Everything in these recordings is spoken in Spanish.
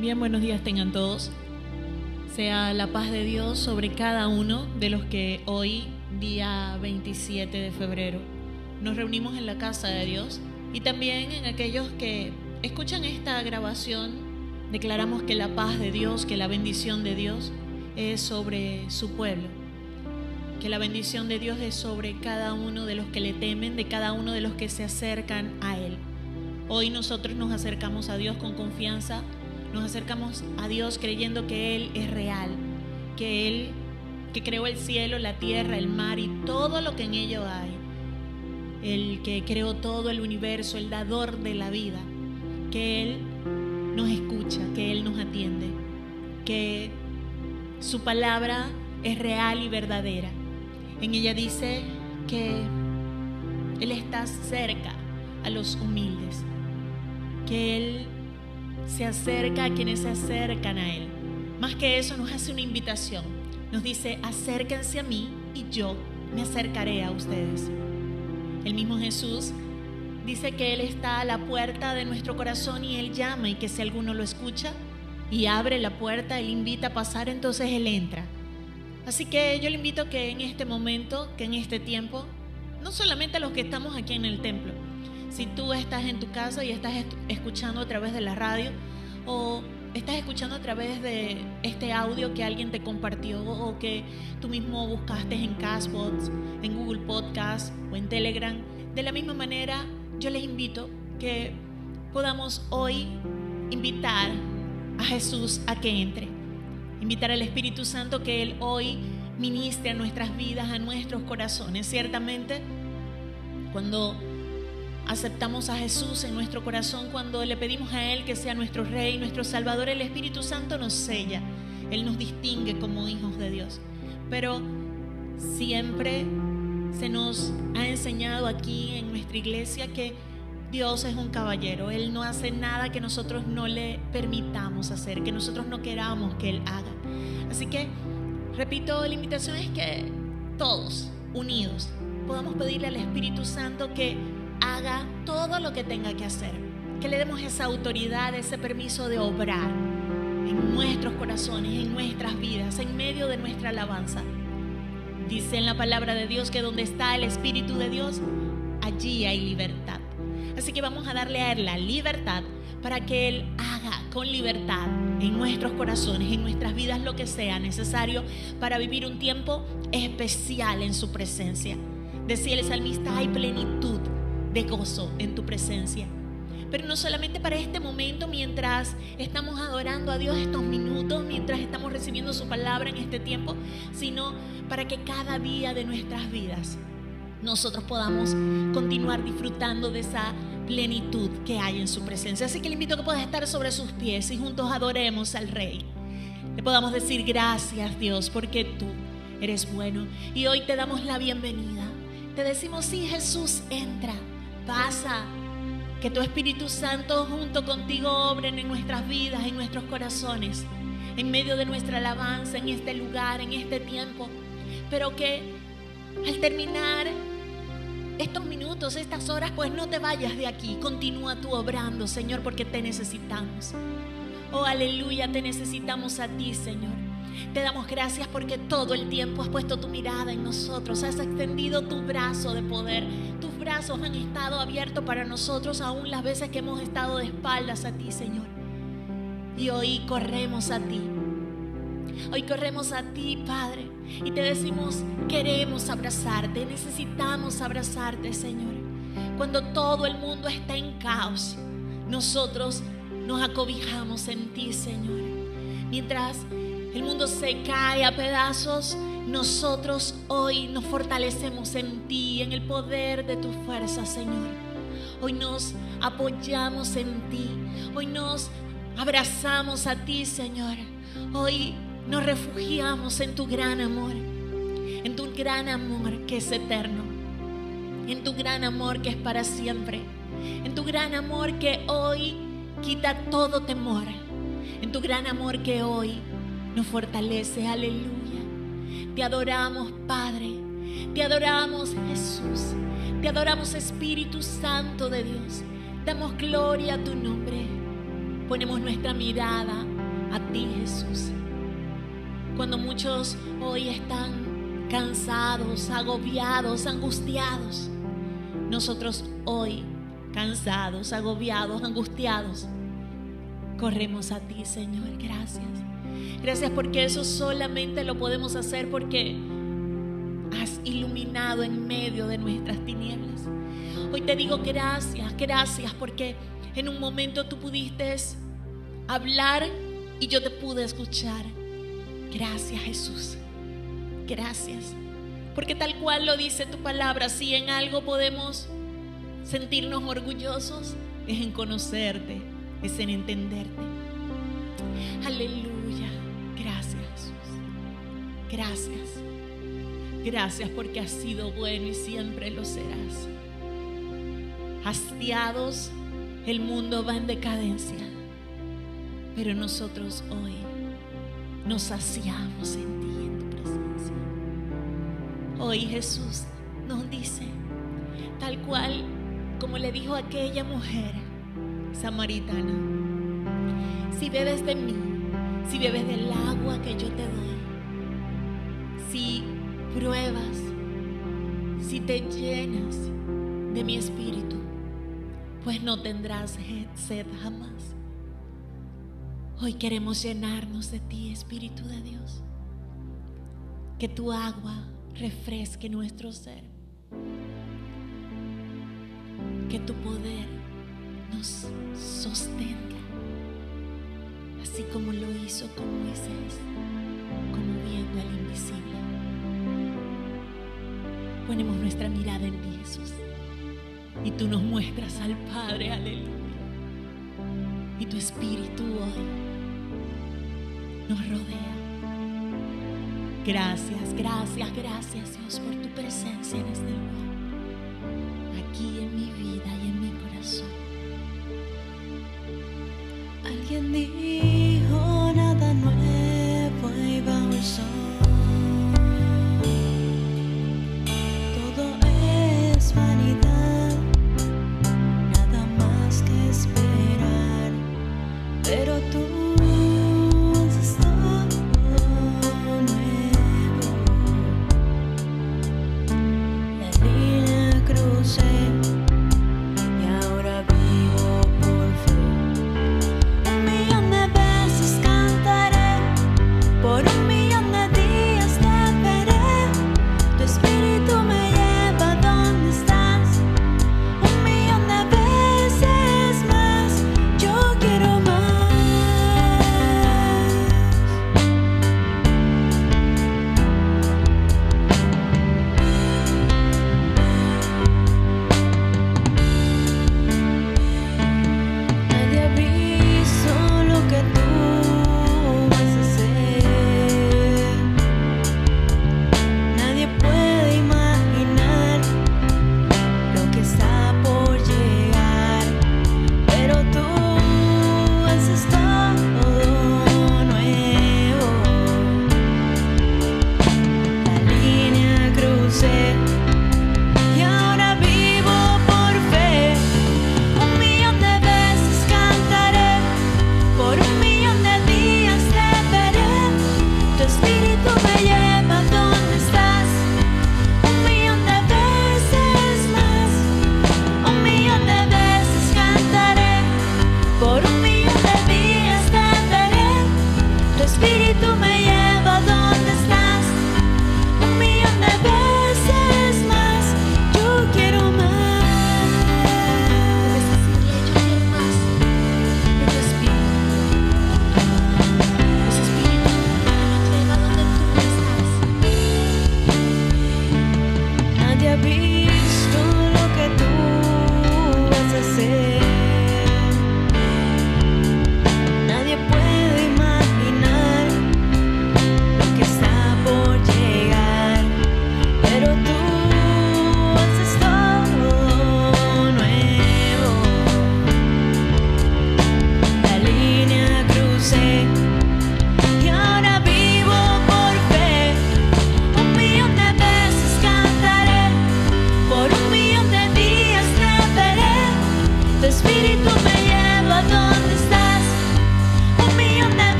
Bien, buenos días tengan todos. Sea la paz de Dios sobre cada uno de los que hoy, día 27 de febrero, nos reunimos en la casa de Dios y también en aquellos que escuchan esta grabación. Declaramos que la paz de Dios, que la bendición de Dios es sobre su pueblo. Que la bendición de Dios es sobre cada uno de los que le temen, de cada uno de los que se acercan a Él. Hoy nosotros nos acercamos a Dios con confianza nos acercamos a Dios creyendo que Él es real, que Él que creó el cielo, la tierra, el mar y todo lo que en ello hay, el que creó todo el universo, el dador de la vida, que Él nos escucha, que Él nos atiende, que su palabra es real y verdadera. En ella dice que Él está cerca a los humildes, que Él se acerca a quienes se acercan a Él. Más que eso, nos hace una invitación. Nos dice, acérquense a mí y yo me acercaré a ustedes. El mismo Jesús dice que Él está a la puerta de nuestro corazón y Él llama y que si alguno lo escucha y abre la puerta, Él invita a pasar, entonces Él entra. Así que yo le invito que en este momento, que en este tiempo, no solamente a los que estamos aquí en el templo, si tú estás en tu casa y estás escuchando a través de la radio o estás escuchando a través de este audio que alguien te compartió o que tú mismo buscaste en Castbox, en Google Podcast o en Telegram, de la misma manera yo les invito que podamos hoy invitar a Jesús a que entre, invitar al Espíritu Santo que Él hoy ministre a nuestras vidas, a nuestros corazones. Ciertamente, cuando aceptamos a Jesús en nuestro corazón, cuando le pedimos a Él que sea nuestro Rey, nuestro Salvador, el Espíritu Santo nos sella, Él nos distingue como hijos de Dios. Pero siempre se nos ha enseñado aquí en nuestra iglesia que Dios es un caballero, Él no hace nada que nosotros no le permitamos hacer, que nosotros no queramos que Él haga. Así que, repito, la invitación es que todos, unidos, podamos pedirle al Espíritu Santo que haga todo lo que tenga que hacer. Que le demos esa autoridad, ese permiso de obrar en nuestros corazones, en nuestras vidas, en medio de nuestra alabanza. Dice en la palabra de Dios que donde está el Espíritu de Dios, allí hay libertad. Así que vamos a darle a Él la libertad para que Él haga con libertad en nuestros corazones, en nuestras vidas, lo que sea necesario para vivir un tiempo especial en su presencia. Decía el salmista, hay plenitud de gozo en tu presencia. Pero no solamente para este momento, mientras estamos adorando a Dios estos minutos, mientras estamos recibiendo su palabra en este tiempo, sino para que cada día de nuestras vidas nosotros podamos continuar disfrutando de esa plenitud que hay en su presencia. Así que le invito a que puedas estar sobre sus pies y juntos adoremos al Rey. Le podamos decir gracias Dios porque tú eres bueno y hoy te damos la bienvenida. Te decimos, sí Jesús, entra pasa. Que tu Espíritu Santo junto contigo obren en nuestras vidas, en nuestros corazones, en medio de nuestra alabanza, en este lugar, en este tiempo. Pero que al terminar estos minutos, estas horas, pues no te vayas de aquí. Continúa tú obrando, Señor, porque te necesitamos. Oh, aleluya, te necesitamos a ti, Señor. Te damos gracias porque todo el tiempo has puesto tu mirada en nosotros, has extendido tu brazo de poder, tus brazos han estado abiertos para nosotros aún las veces que hemos estado de espaldas a ti, Señor. Y hoy corremos a ti. Hoy corremos a ti, Padre, y te decimos, queremos abrazarte, necesitamos abrazarte, Señor. Cuando todo el mundo está en caos, nosotros nos acobijamos en ti, Señor. Mientras el mundo se cae a pedazos, nosotros hoy nos fortalecemos en ti, en el poder de tu fuerza, Señor. Hoy nos apoyamos en ti, hoy nos abrazamos a ti, Señor. Hoy nos refugiamos en tu gran amor, en tu gran amor que es eterno, en tu gran amor que es para siempre, en tu gran amor que hoy quita todo temor, en tu gran amor que hoy nos fortalece. Aleluya. Te adoramos, Padre. Te adoramos, Jesús. Te adoramos, Espíritu Santo de Dios. Damos gloria a tu nombre. ponemos nuestra mirada a ti, Jesús. Cuando muchos hoy están cansados, agobiados, angustiados, nosotros hoy, cansados, agobiados, angustiados, corremos a ti, Señor. Gracias. Gracias porque eso solamente lo podemos hacer porque has iluminado en medio de nuestras tinieblas. Hoy te digo gracias, gracias porque en un momento tú pudiste hablar y yo te pude escuchar. Gracias Jesús. Gracias. Porque tal cual lo dice tu palabra, si en algo podemos sentirnos orgullosos, es en conocerte, es en entenderte. Aleluya. Gracias. Gracias. Porque has sido bueno y siempre lo serás. Hastiados, el mundo va en decadencia, pero nosotros hoy nos saciamos en ti, en tu presencia. Hoy Jesús nos dice, tal cual como le dijo aquella mujer samaritana, si bebes de mí, si bebes del agua que yo te doy, pruebas, si te llenas de mi espíritu, pues no tendrás sed jamás. Hoy queremos llenarnos de ti, Espíritu de Dios. Que tu agua refresque nuestro ser. Que tu poder nos sostenga, así como lo hizo con Moisés, como viendo al invisible. Ponemos nuestra mirada en ti, Jesús. Y tú nos muestras al Padre, aleluya. Y tu espíritu hoy nos rodea. Gracias, gracias, gracias Dios por tu presencia en este lugar.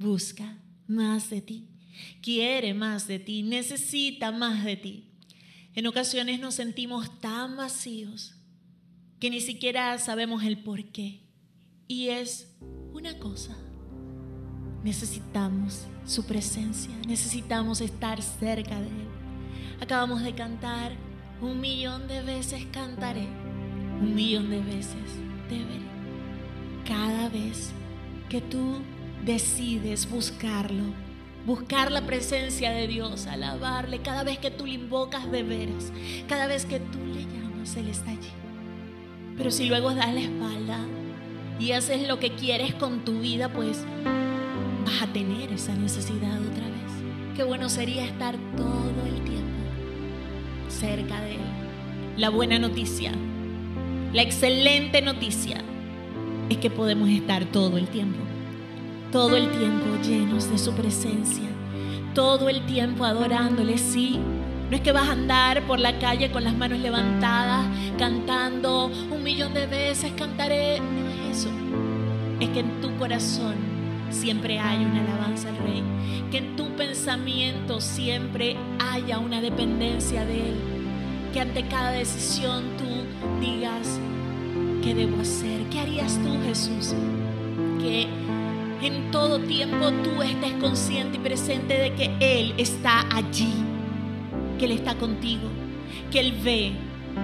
Busca más de ti. Quiere más de ti. Necesita más de ti. En ocasiones nos sentimos tan vacíos que ni siquiera sabemos el por qué. Y es una cosa. Necesitamos su presencia, necesitamos estar cerca de Él. Acabamos de cantar, un millón de veces cantaré, un millón de veces te veré. Cada vez que tú decides buscarlo, buscar la presencia de Dios, alabarle, cada vez que tú le invocas de veras, cada vez que tú le llamas, Él está allí. Pero si luego das la espalda y haces lo que quieres con tu vida, pues vas a tener esa necesidad otra vez. Qué bueno sería estar todo el tiempo cerca de Él. La buena noticia, la excelente noticia es que podemos estar todo el tiempo, todo el tiempo llenos de su presencia, todo el tiempo adorándole, sí. No es que vas a andar por la calle con las manos levantadas, cantando un millón de veces, cantaré. No es eso. Es que en tu corazón siempre hay una alabanza al Rey. Que en tu pensamiento siempre haya una dependencia de Él. Que ante cada decisión tú digas, ¿qué debo hacer? ¿Qué harías tú, Jesús? Que en todo tiempo tú estés consciente y presente de que Él está allí, que Él está contigo, que Él ve,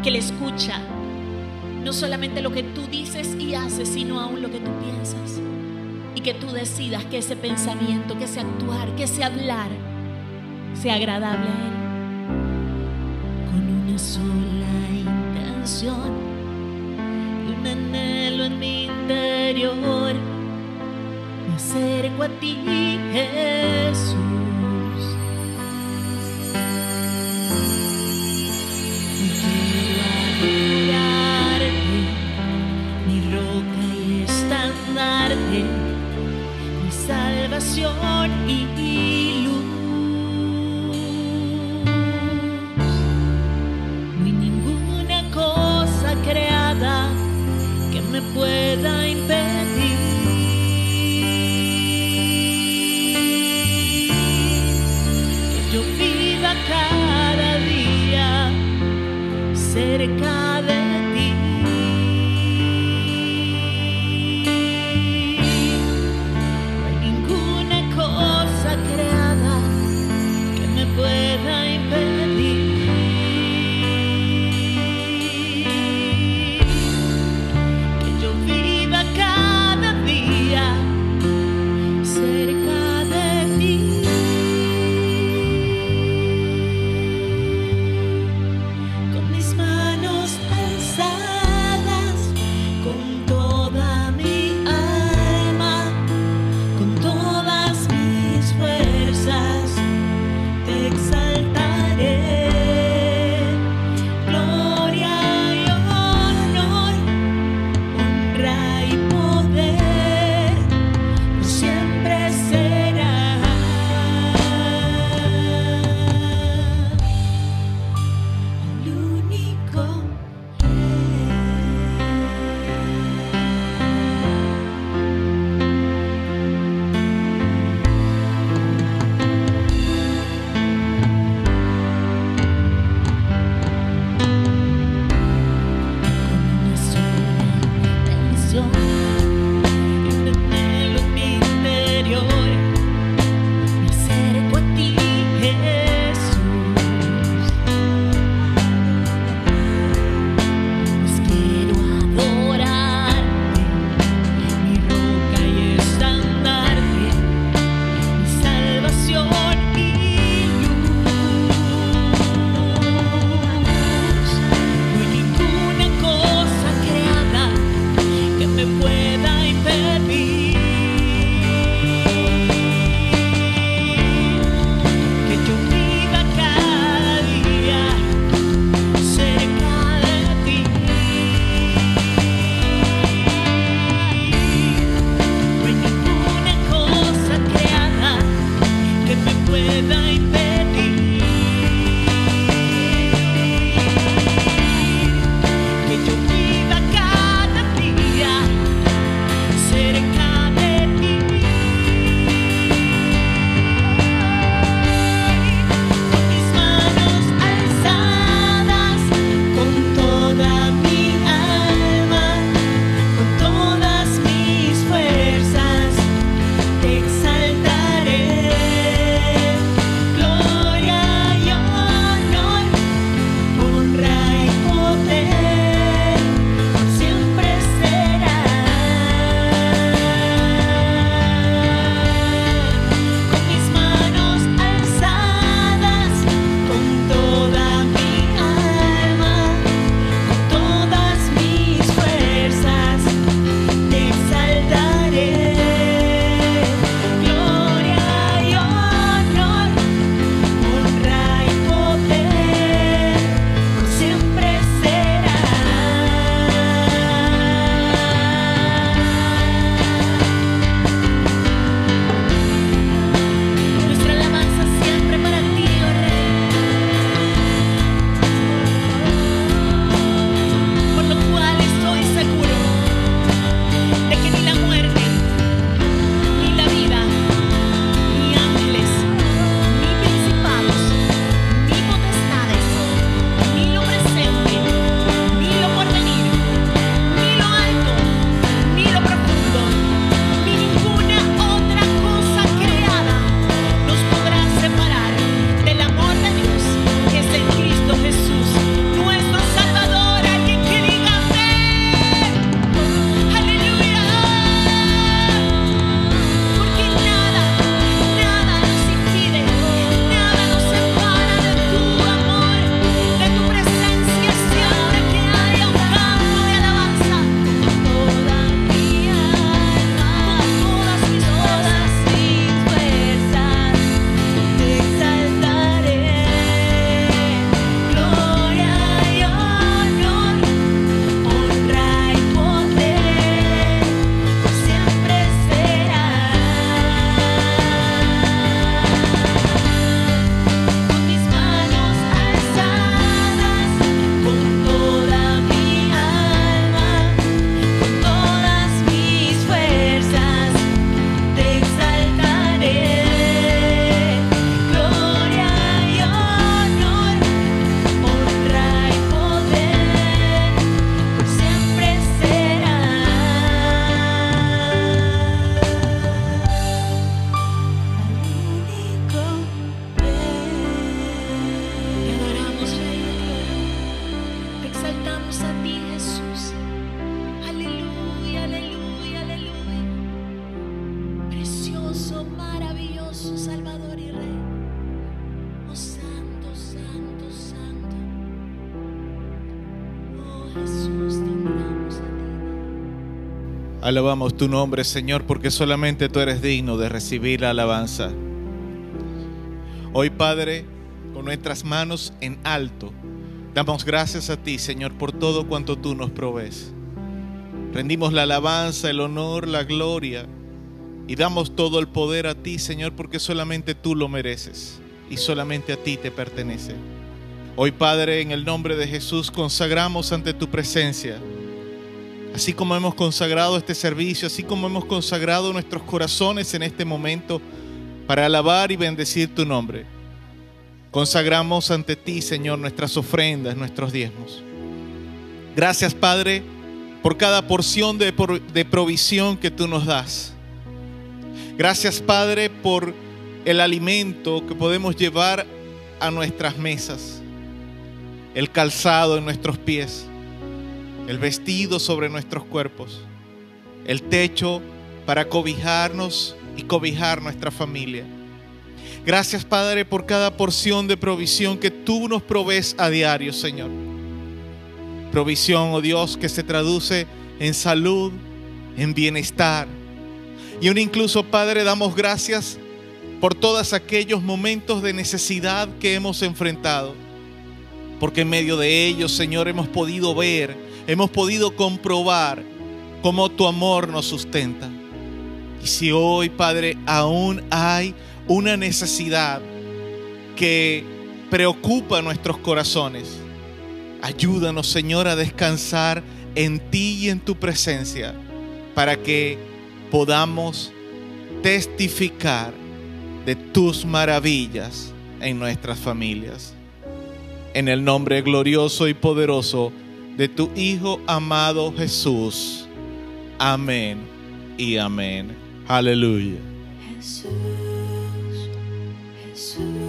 que Él escucha. No solamente lo que tú dices y haces, sino aún lo que tú piensas. Y que tú decidas que ese pensamiento, que ese actuar, que ese hablar sea agradable a Él. Con una sola intención, un anhelo en mi interior me acerco a ti, Jesús. Alabamos tu nombre, Señor, porque solamente tú eres digno de recibir la alabanza. Hoy, Padre, con nuestras manos en alto, damos gracias a ti, Señor, por todo cuanto tú nos provees. Rendimos la alabanza, el honor, la gloria y damos todo el poder a ti, Señor, porque solamente tú lo mereces y solamente a ti te pertenece. Hoy, Padre, en el nombre de Jesús, consagramos ante tu presencia Así como hemos consagrado este servicio, así como hemos consagrado nuestros corazones en este momento para alabar y bendecir tu nombre. Consagramos ante ti, Señor, nuestras ofrendas, nuestros diezmos. Gracias, Padre, por cada porción de, provisión que tú nos das. Gracias, Padre, por el alimento que podemos llevar a nuestras mesas, el calzado en nuestros pies el vestido sobre nuestros cuerpos, el techo para cobijarnos y cobijar nuestra familia. Gracias Padre por cada porción de provisión que tú nos provees a diario, Señor. Provisión, oh Dios, que se traduce en salud, en bienestar. Y aún incluso, Padre, damos gracias por todos aquellos momentos de necesidad que hemos enfrentado. Porque en medio de ellos, Señor, hemos podido ver hemos podido comprobar cómo tu amor nos sustenta. Y si hoy, Padre, aún hay una necesidad que preocupa nuestros corazones, ayúdanos, Señor, a descansar en ti y en tu presencia para que podamos testificar de tus maravillas en nuestras familias. En el nombre glorioso y poderoso de tu Hijo amado Jesús. Amén y amén. Aleluya. Jesús, Jesús,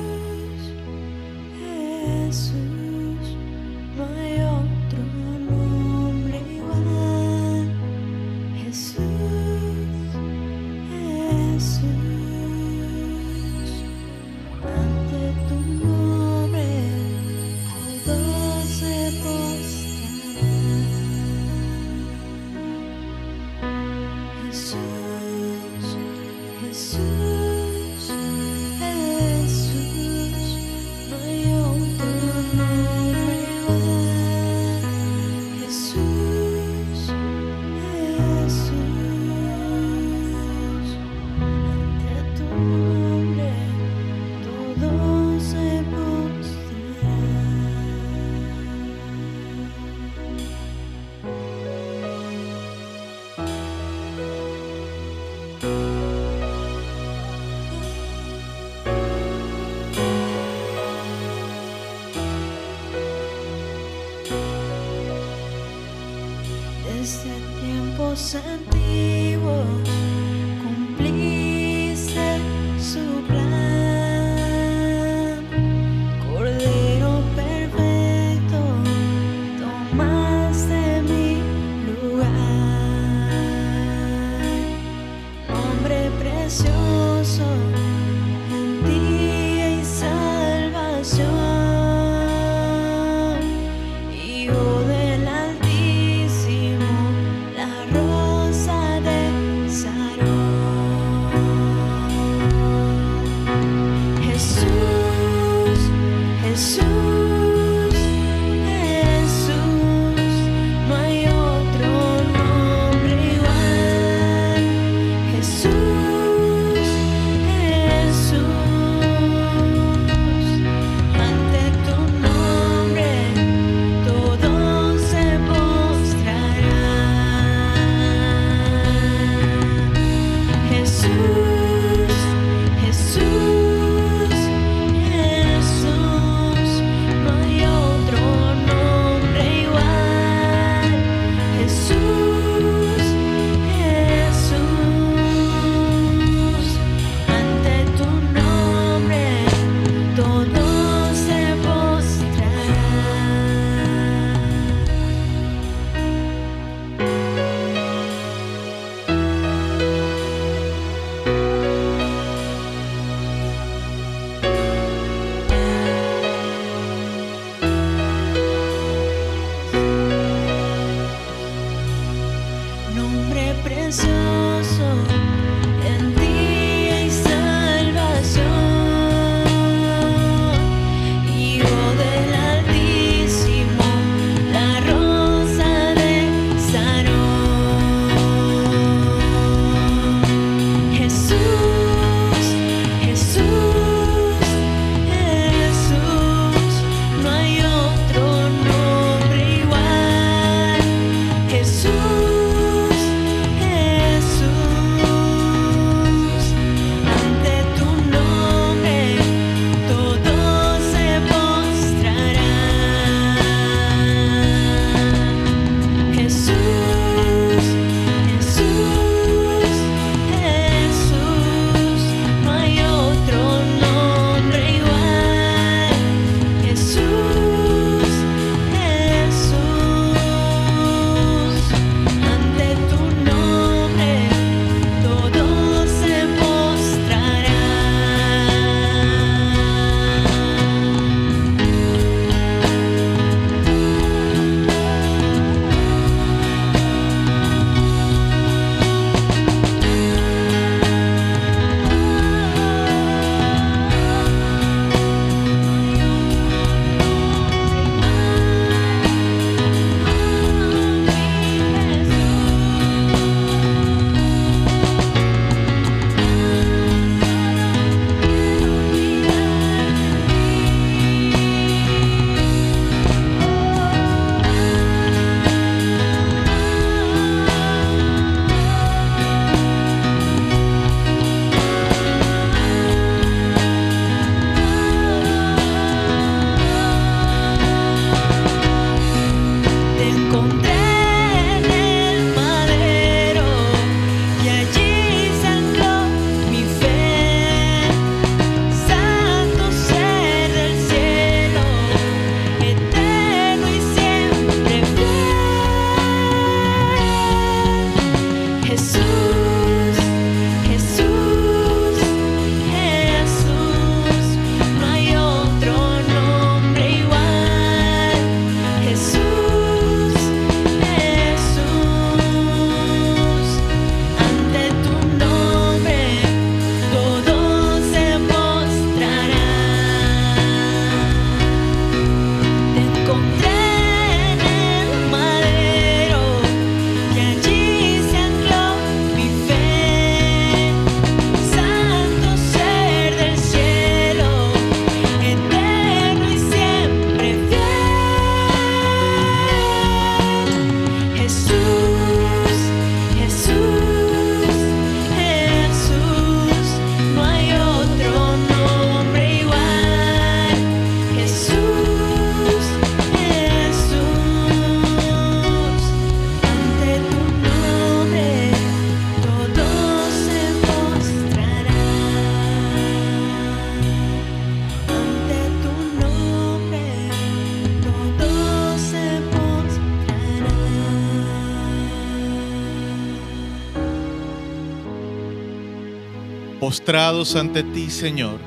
Postrados ante ti, Señor,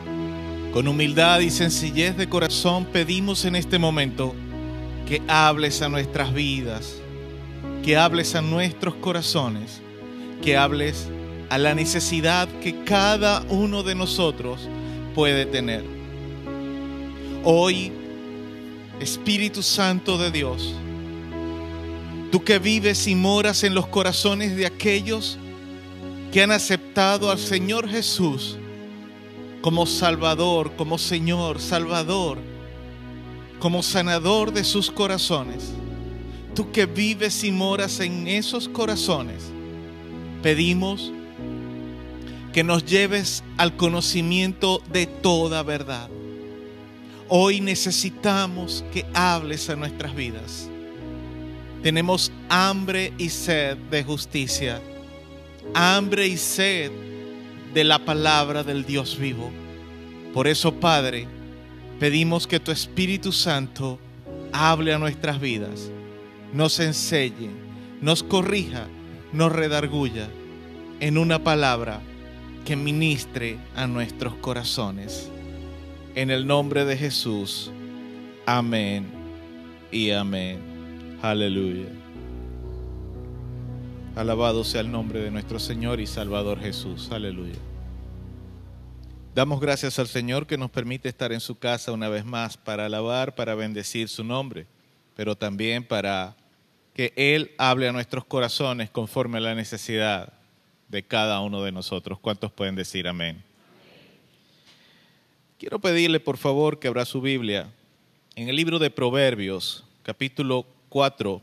con humildad y sencillez de corazón pedimos en este momento que hables a nuestras vidas, que hables a nuestros corazones, que hables a la necesidad que cada uno de nosotros puede tener. Hoy, Espíritu Santo de Dios, tú que vives y moras en los corazones de aquellos que han aceptado al Señor Jesús como Salvador, como Señor, Salvador, como sanador de sus corazones. Tú que vives y moras en esos corazones, pedimos que nos lleves al conocimiento de toda verdad. Hoy necesitamos que hables a nuestras vidas. Tenemos hambre y sed de justicia, hambre y sed de la palabra del Dios vivo. Por eso, Padre, pedimos que tu Espíritu Santo hable a nuestras vidas, nos enseñe, nos corrija, nos redarguya en una palabra que ministre a nuestros corazones. En el nombre de Jesús. Amén y amén. Aleluya. Alabado sea el nombre de nuestro Señor y Salvador Jesús. Aleluya. Damos gracias al Señor que nos permite estar en su casa una vez más para alabar, para bendecir su nombre, pero también para que Él hable a nuestros corazones conforme a la necesidad de cada uno de nosotros. ¿Cuántos pueden decir amén? Quiero pedirle por favor que abra su Biblia en el libro de Proverbios, capítulo 4,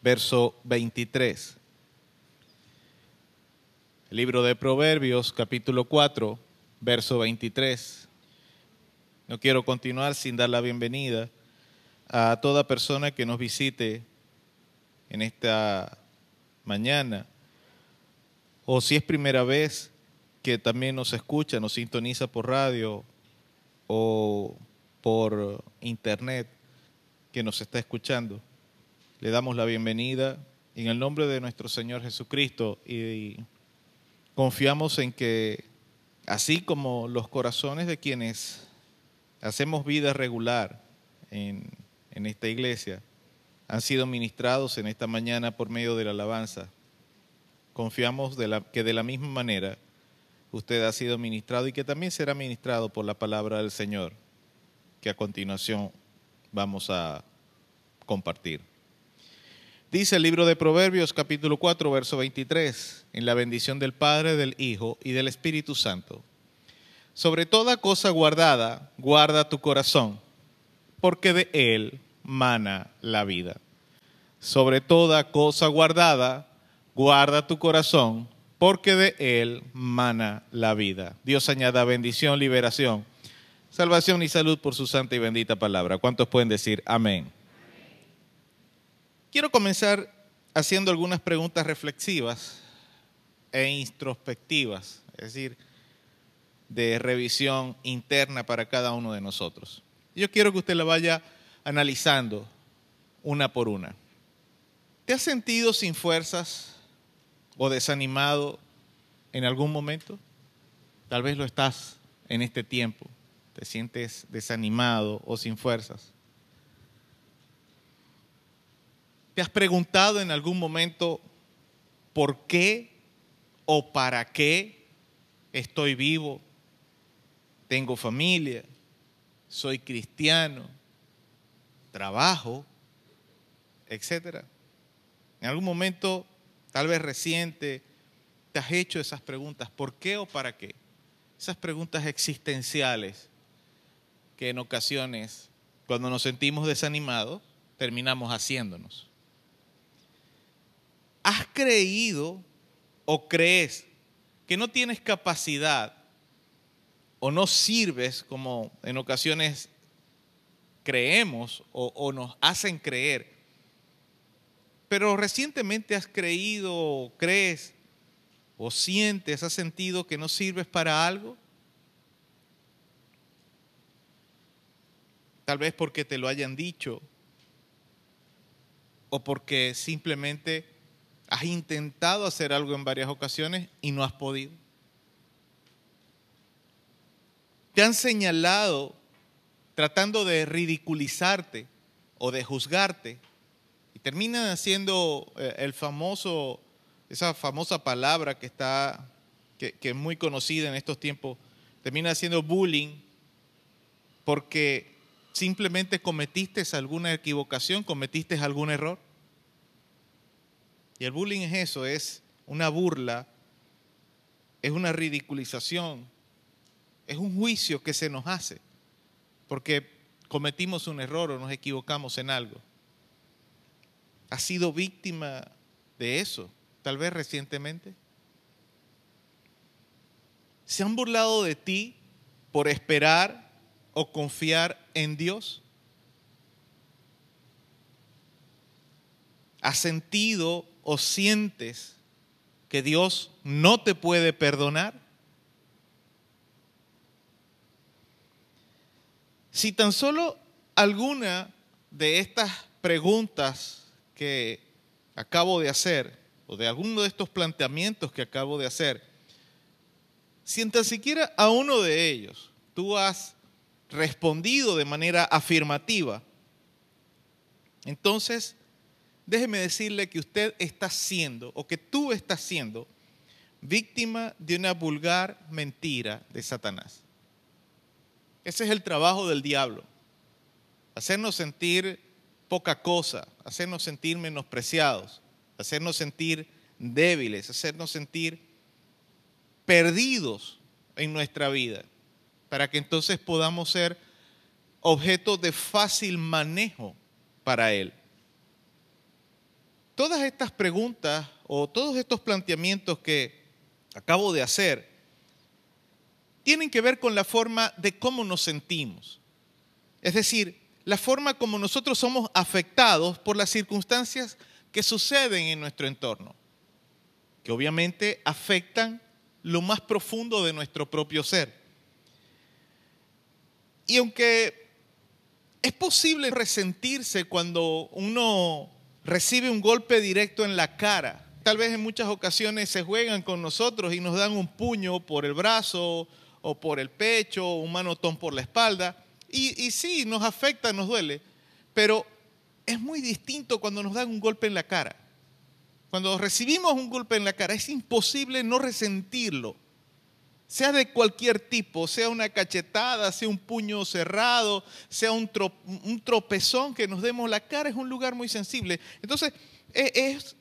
verso 23. Libro de Proverbios, capítulo 4, verso 23. No quiero continuar sin dar la bienvenida a toda persona que nos visite en esta mañana. O si es primera vez que también nos escucha, nos sintoniza por radio o por internet que nos está escuchando. Le damos la bienvenida en el nombre de nuestro Señor Jesucristo y confiamos en que así como los corazones de quienes hacemos vida regular en, en esta iglesia han sido ministrados en esta mañana por medio de la alabanza, confiamos que de la misma manera usted ha sido ministrado y que también será ministrado por la palabra del Señor, que a continuación vamos a compartir. Dice el libro de Proverbios capítulo 4, verso 23, en la bendición del Padre, del Hijo y del Espíritu Santo. Sobre toda cosa guardada, guarda tu corazón, porque de él mana la vida. Sobre toda cosa guardada, guarda tu corazón, porque de él mana la vida. Dios añada bendición, liberación, salvación y salud por su santa y bendita palabra. ¿Cuántos pueden decir amén? Quiero comenzar haciendo algunas preguntas reflexivas e introspectivas, es decir, de revisión interna para cada uno de nosotros. Yo quiero que usted la vaya analizando una por una. ¿Te has sentido sin fuerzas o desanimado en algún momento? Tal vez lo estás en este tiempo. Te sientes desanimado o sin fuerzas. ¿Te has preguntado en algún momento por qué o para qué estoy vivo? Tengo familia, soy cristiano, trabajo, etcétera. En algún momento, tal vez reciente, te has hecho esas preguntas, ¿por qué o para qué? Esas preguntas existenciales que en ocasiones, cuando nos sentimos desanimados, terminamos haciéndonos. ¿Has creído o crees que no tienes capacidad o no sirves como en ocasiones creemos o, o nos hacen creer? Pero recientemente has creído, crees o sientes, has sentido que no sirves para algo. Tal vez porque te lo hayan dicho o porque simplemente Has intentado hacer algo en varias ocasiones y no has podido. Te han señalado tratando de ridiculizarte o de juzgarte y terminan haciendo eh, el famoso, esa famosa palabra que está, que, es muy conocida en estos tiempos, termina haciendo bullying porque simplemente cometiste alguna equivocación, cometiste algún error. Y el bullying es eso, es una burla, es una ridiculización, es un juicio que se nos hace, porque cometimos un error o nos equivocamos en algo. ¿Has sido víctima de eso, tal vez recientemente? ¿Se han burlado de ti por esperar o confiar en Dios? ¿Has sentido o sientes que Dios no te puede perdonar? Si tan solo alguna de estas preguntas que acabo de hacer, o de alguno de estos planteamientos que acabo de hacer, si tan siquiera a uno de ellos tú has respondido de manera afirmativa, entonces déjeme decirle que usted está siendo, o que tú estás siendo, víctima de una vulgar mentira de Satanás. Ese es el trabajo del diablo. Hacernos sentir poca cosa, hacernos sentir menospreciados, hacernos sentir débiles, hacernos sentir perdidos en nuestra vida, para que entonces podamos ser objeto de fácil manejo para Él. Todas estas preguntas o todos estos planteamientos que acabo de hacer tienen que ver con la forma de cómo nos sentimos. Es decir, la forma como nosotros somos afectados por las circunstancias que suceden en nuestro entorno, que obviamente afectan lo más profundo de nuestro propio ser. Y aunque es posible resentirse cuando uno recibe un golpe directo en la cara, tal vez en muchas ocasiones se juegan con nosotros y nos dan un puño por el brazo o por el pecho, o un manotón por la espalda, y, sí, nos afecta, nos duele, pero es muy distinto cuando nos dan un golpe en la cara. Cuando recibimos un golpe en la cara, es imposible no resentirlo. Sea de cualquier tipo, sea una cachetada, sea un puño cerrado, sea un, tropezón que nos demos. La cara es un lugar muy sensible. Entonces, e, es,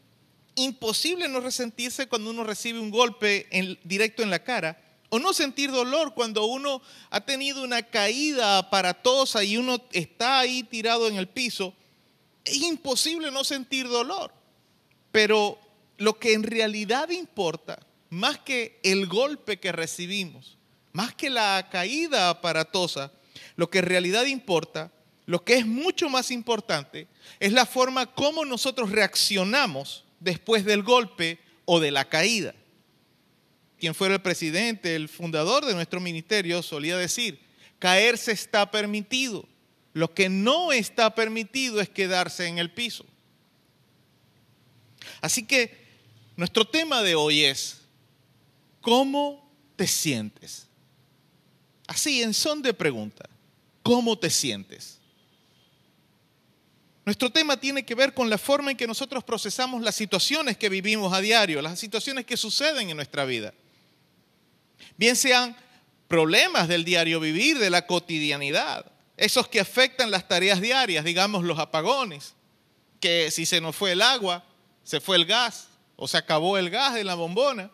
imposible no resentirse cuando uno recibe un golpe directo en la cara. O no sentir dolor cuando uno ha tenido una caída aparatosa y uno está ahí tirado en el piso. Es imposible no sentir dolor. Pero lo que en realidad importa, más que el golpe que recibimos, más que la caída aparatosa, lo que en realidad importa, lo que es mucho más importante, es la forma como nosotros reaccionamos después del golpe o de la caída quien fuera el presidente, el fundador de nuestro ministerio, solía decir, caerse está permitido. Lo que no está permitido es quedarse en el piso. Así que nuestro tema de hoy es, ¿cómo te sientes? Así, en son de pregunta, ¿cómo te sientes? Nuestro tema tiene que ver con la forma en que nosotros procesamos las situaciones que vivimos a diario, las situaciones que suceden en nuestra vida bien sean problemas del diario vivir, de la cotidianidad, esos que afectan las tareas diarias, digamos los apagones, que si se nos fue el agua, se fue el gas o se acabó el gas de la bombona,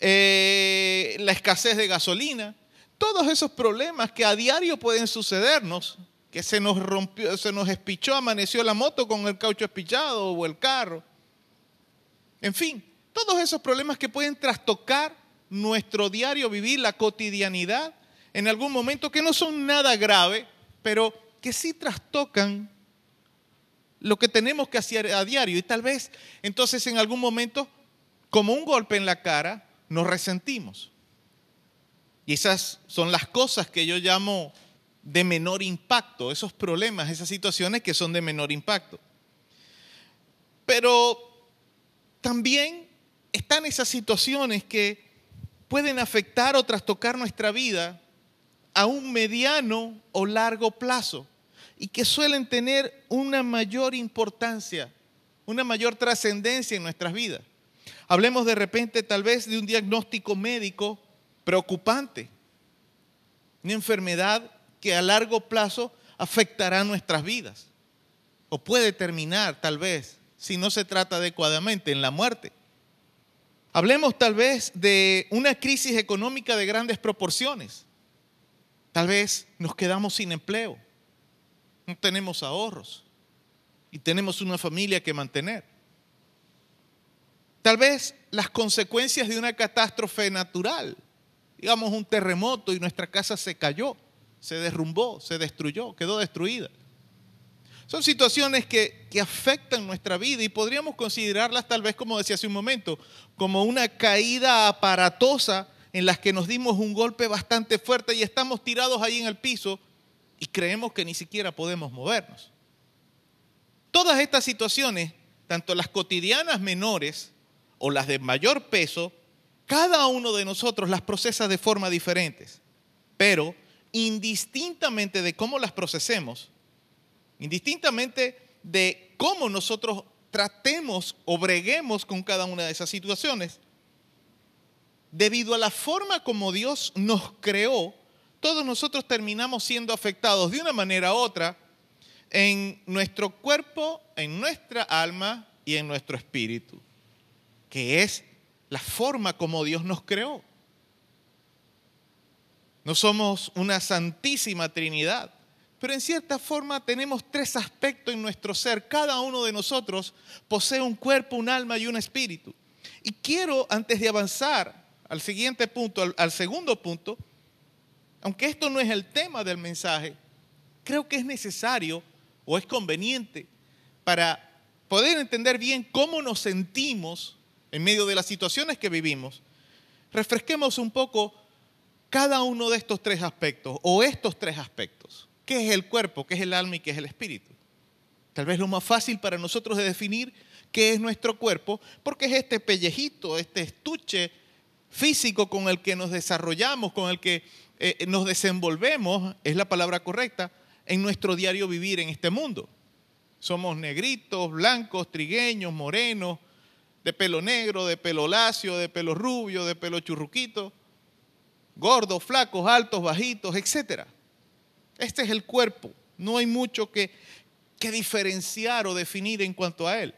eh, la escasez de gasolina, todos esos problemas que a diario pueden sucedernos, que se nos rompió, se nos espichó, amaneció la moto con el caucho espichado o el carro. En fin, todos esos problemas que pueden trastocar nuestro diario vivir, la cotidianidad, en algún momento que no son nada grave, pero que sí trastocan lo que tenemos que hacer a diario. Y tal vez entonces en algún momento, como un golpe en la cara, nos resentimos. Y esas son las cosas que yo llamo de menor impacto, esos problemas, esas situaciones que son de menor impacto. Pero también están esas situaciones que pueden afectar o trastocar nuestra vida a un mediano o largo plazo y que suelen tener una mayor importancia, una mayor trascendencia en nuestras vidas. Hablemos de repente tal vez de un diagnóstico médico preocupante, una enfermedad que a largo plazo afectará nuestras vidas o puede terminar tal vez, si no se trata adecuadamente, en la muerte. Hablemos tal vez de una crisis económica de grandes proporciones. Tal vez nos quedamos sin empleo, no tenemos ahorros y tenemos una familia que mantener. Tal vez las consecuencias de una catástrofe natural, digamos un terremoto y nuestra casa se cayó, se derrumbó, se destruyó, quedó destruida. Son situaciones que, afectan nuestra vida y podríamos considerarlas tal vez, como decía hace un momento, como una caída aparatosa en las que nos dimos un golpe bastante fuerte y estamos tirados ahí en el piso y creemos que ni siquiera podemos movernos. Todas estas situaciones, tanto las cotidianas menores o las de mayor peso, cada uno de nosotros las procesa de forma diferente. Pero indistintamente de cómo las procesemos, indistintamente de cómo nosotros tratemos o breguemos con cada una de esas situaciones. Debido a la forma como Dios nos creó, todos nosotros terminamos siendo afectados de una manera u otra en nuestro cuerpo, en nuestra alma y en nuestro espíritu, que es la forma como Dios nos creó. No somos una santísima Trinidad, pero en cierta forma tenemos tres aspectos en nuestro ser. Cada uno de nosotros posee un cuerpo, un alma y un espíritu. Y quiero, antes de avanzar al siguiente punto, al, al segundo punto, aunque esto no es el tema del mensaje, creo que es necesario o es conveniente para poder entender bien cómo nos sentimos en medio de las situaciones que vivimos, refresquemos un poco cada uno de estos tres aspectos o estos tres aspectos. ¿Qué es el cuerpo? ¿Qué es el alma y qué es el espíritu? Tal vez lo más fácil para nosotros de definir qué es nuestro cuerpo, porque es este pellejito, este estuche físico con el que nos desarrollamos, con el que eh, nos desenvolvemos, es la palabra correcta, en nuestro diario vivir en este mundo. Somos negritos, blancos, trigueños, morenos, de pelo negro, de pelo lacio, de pelo rubio, de pelo churruquito, gordos, flacos, altos, bajitos, etc. Este es el cuerpo. No hay mucho que, que diferenciar o definir en cuanto a él.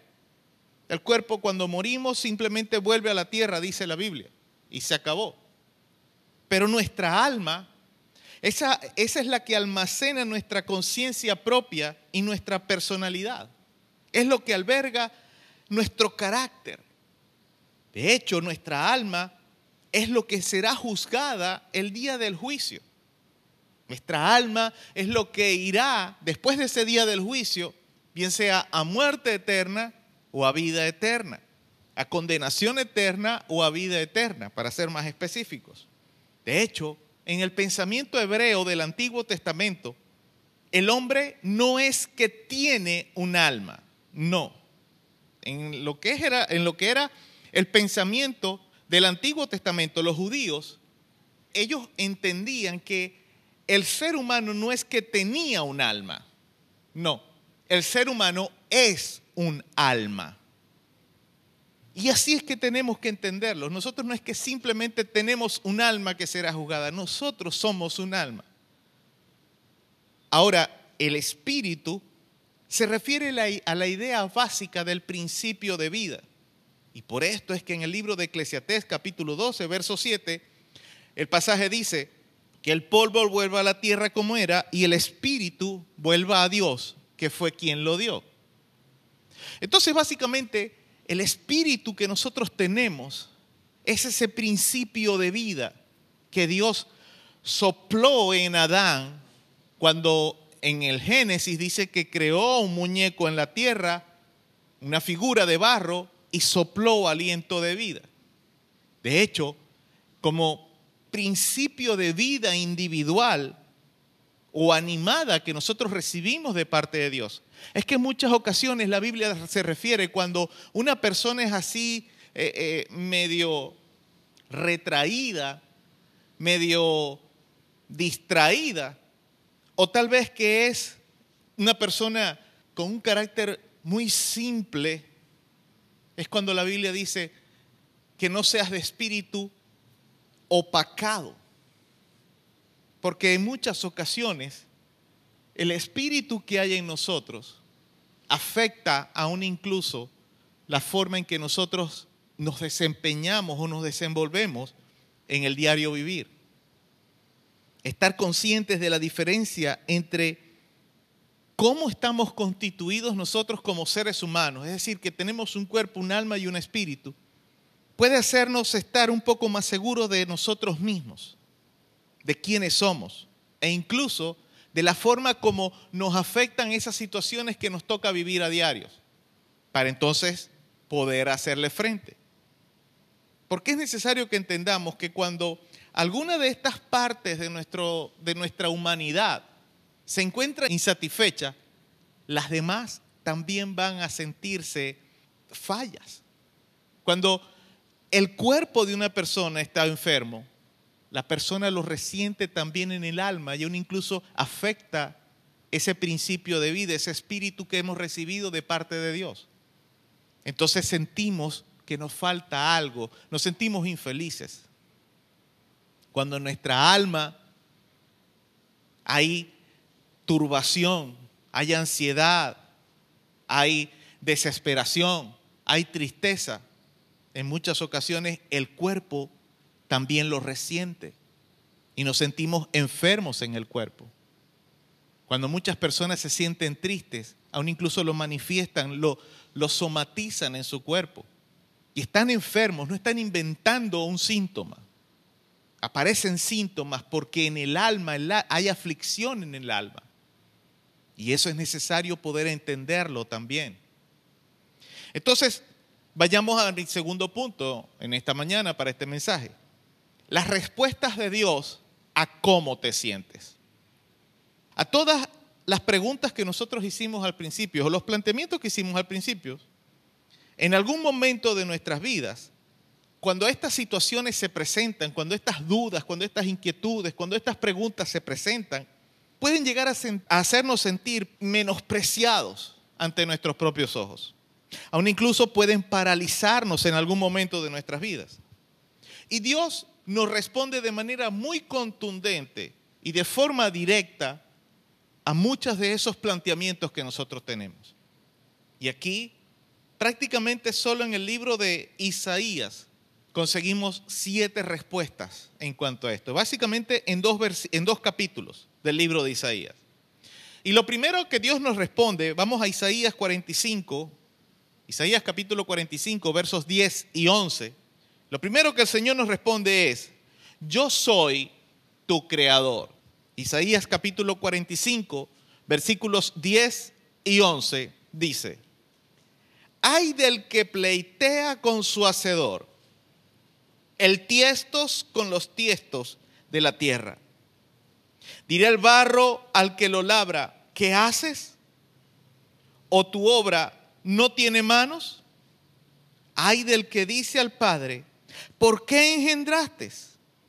El cuerpo cuando morimos simplemente vuelve a la tierra, dice la Biblia, y se acabó. Pero nuestra alma, esa, esa es la que almacena nuestra conciencia propia y nuestra personalidad. Es lo que alberga nuestro carácter. De hecho, nuestra alma es lo que será juzgada el día del juicio. Nuestra alma es lo que irá después de ese día del juicio, bien sea a muerte eterna o a vida eterna, a condenación eterna o a vida eterna, para ser más específicos. De hecho, en el pensamiento hebreo del Antiguo Testamento, el hombre no es que tiene un alma, no. En lo que era, el pensamiento del Antiguo Testamento, los judíos, ellos entendían que el ser humano no es que tenía un alma, no, el ser humano es un alma. Y así es que tenemos que entenderlo. Nosotros no es que simplemente tenemos un alma que será juzgada, nosotros somos un alma. Ahora, el espíritu se refiere a la idea básica del principio de vida. Y por esto es que en el libro de Eclesiastés capítulo 12, verso 7, el pasaje dice que el polvo vuelva a la tierra como era y el espíritu vuelva a Dios, que fue quien lo dio. Entonces básicamente el espíritu que nosotros tenemos es ese principio de vida que Dios sopló en Adán cuando en el Génesis dice que creó un muñeco en la tierra, una figura de barro, y sopló aliento de vida. De hecho, como principio de vida individual o animada que nosotros recibimos de parte de Dios, es que en muchas ocasiones la Biblia se refiere cuando una persona es así eh, eh, medio retraída, medio distraída, o tal vez que es una persona con un carácter muy simple, es cuando la Biblia dice que no seas de espíritu opacado. Porque en muchas ocasiones el espíritu que hay en nosotros afecta aún incluso la forma en que nosotros nos desempeñamos o nos desenvolvemos en el diario vivir. Estar conscientes de la diferencia entre cómo estamos constituidos nosotros como seres humanos, es decir, que tenemos un cuerpo, un alma y un espíritu, puede hacernos estar un poco más seguros de nosotros mismos, de quiénes somos, e incluso de la forma como nos afectan esas situaciones que nos toca vivir a diario, para entonces poder hacerle frente. Porque es necesario que entendamos que cuando alguna de estas partes de, nuestro, de nuestra humanidad se encuentra insatisfecha, las demás también van a sentirse fallas. Cuando el cuerpo de una persona está enfermo, la persona lo resiente también en el alma y aún incluso afecta ese principio de vida, ese espíritu que hemos recibido de parte de Dios. Entonces sentimos que nos falta algo, nos sentimos infelices. Cuando en nuestra alma hay turbación, hay ansiedad, hay desesperación, hay tristeza, en muchas ocasiones el cuerpo también lo resiente y nos sentimos enfermos en el cuerpo. Cuando muchas personas se sienten tristes, aún incluso lo manifiestan, lo, lo somatizan en su cuerpo. Y están enfermos, no están inventando un síntoma. Aparecen síntomas porque en el alma hay aflicción en el alma. Y eso es necesario poder entenderlo también. Entonces, vayamos al segundo punto en esta mañana para este mensaje. Las respuestas de Dios a cómo te sientes. A todas las preguntas que nosotros hicimos al principio, o los planteamientos que hicimos al principio, en algún momento de nuestras vidas, cuando estas situaciones se presentan, cuando estas dudas, cuando estas inquietudes, cuando estas preguntas se presentan, pueden llegar a, hacernos sentir menospreciados ante nuestros propios ojos. Aún incluso pueden paralizarnos en algún momento de nuestras vidas. Y Dios nos responde de manera muy contundente y de forma directa a muchos de esos planteamientos que nosotros tenemos. Y aquí, prácticamente solo en el libro de Isaías, conseguimos siete respuestas en cuanto a esto, básicamente en dos, en dos capítulos del libro de Isaías. Y lo primero que Dios nos responde, vamos a Isaías 45, Isaías capítulo 45, versos 10 y 11. Lo primero que el Señor nos responde es, yo soy tu creador. Isaías capítulo 45, versículos 10 y 11 dice, hay del que pleitea con su hacedor, el tiestos con los tiestos de la tierra. Diré al barro al que lo labra, ¿qué haces? ¿O tu obra no tiene manos? Hay del que dice al padre, ¿por qué engendraste?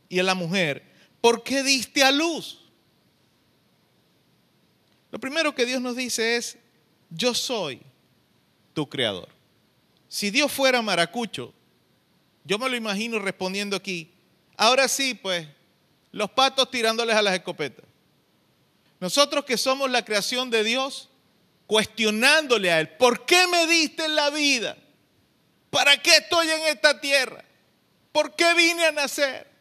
Y a la mujer, ¿por qué diste a luz? Lo primero que Dios nos dice es, yo soy tu creador. Si Dios fuera maracucho, yo me lo imagino respondiendo aquí, ahora sí, pues, los patos tirándoles a las escopetas. Nosotros que somos la creación de Dios, cuestionándole a Él, ¿por qué me diste la vida? ¿Para qué estoy en esta tierra? ¿Por qué vine a nacer?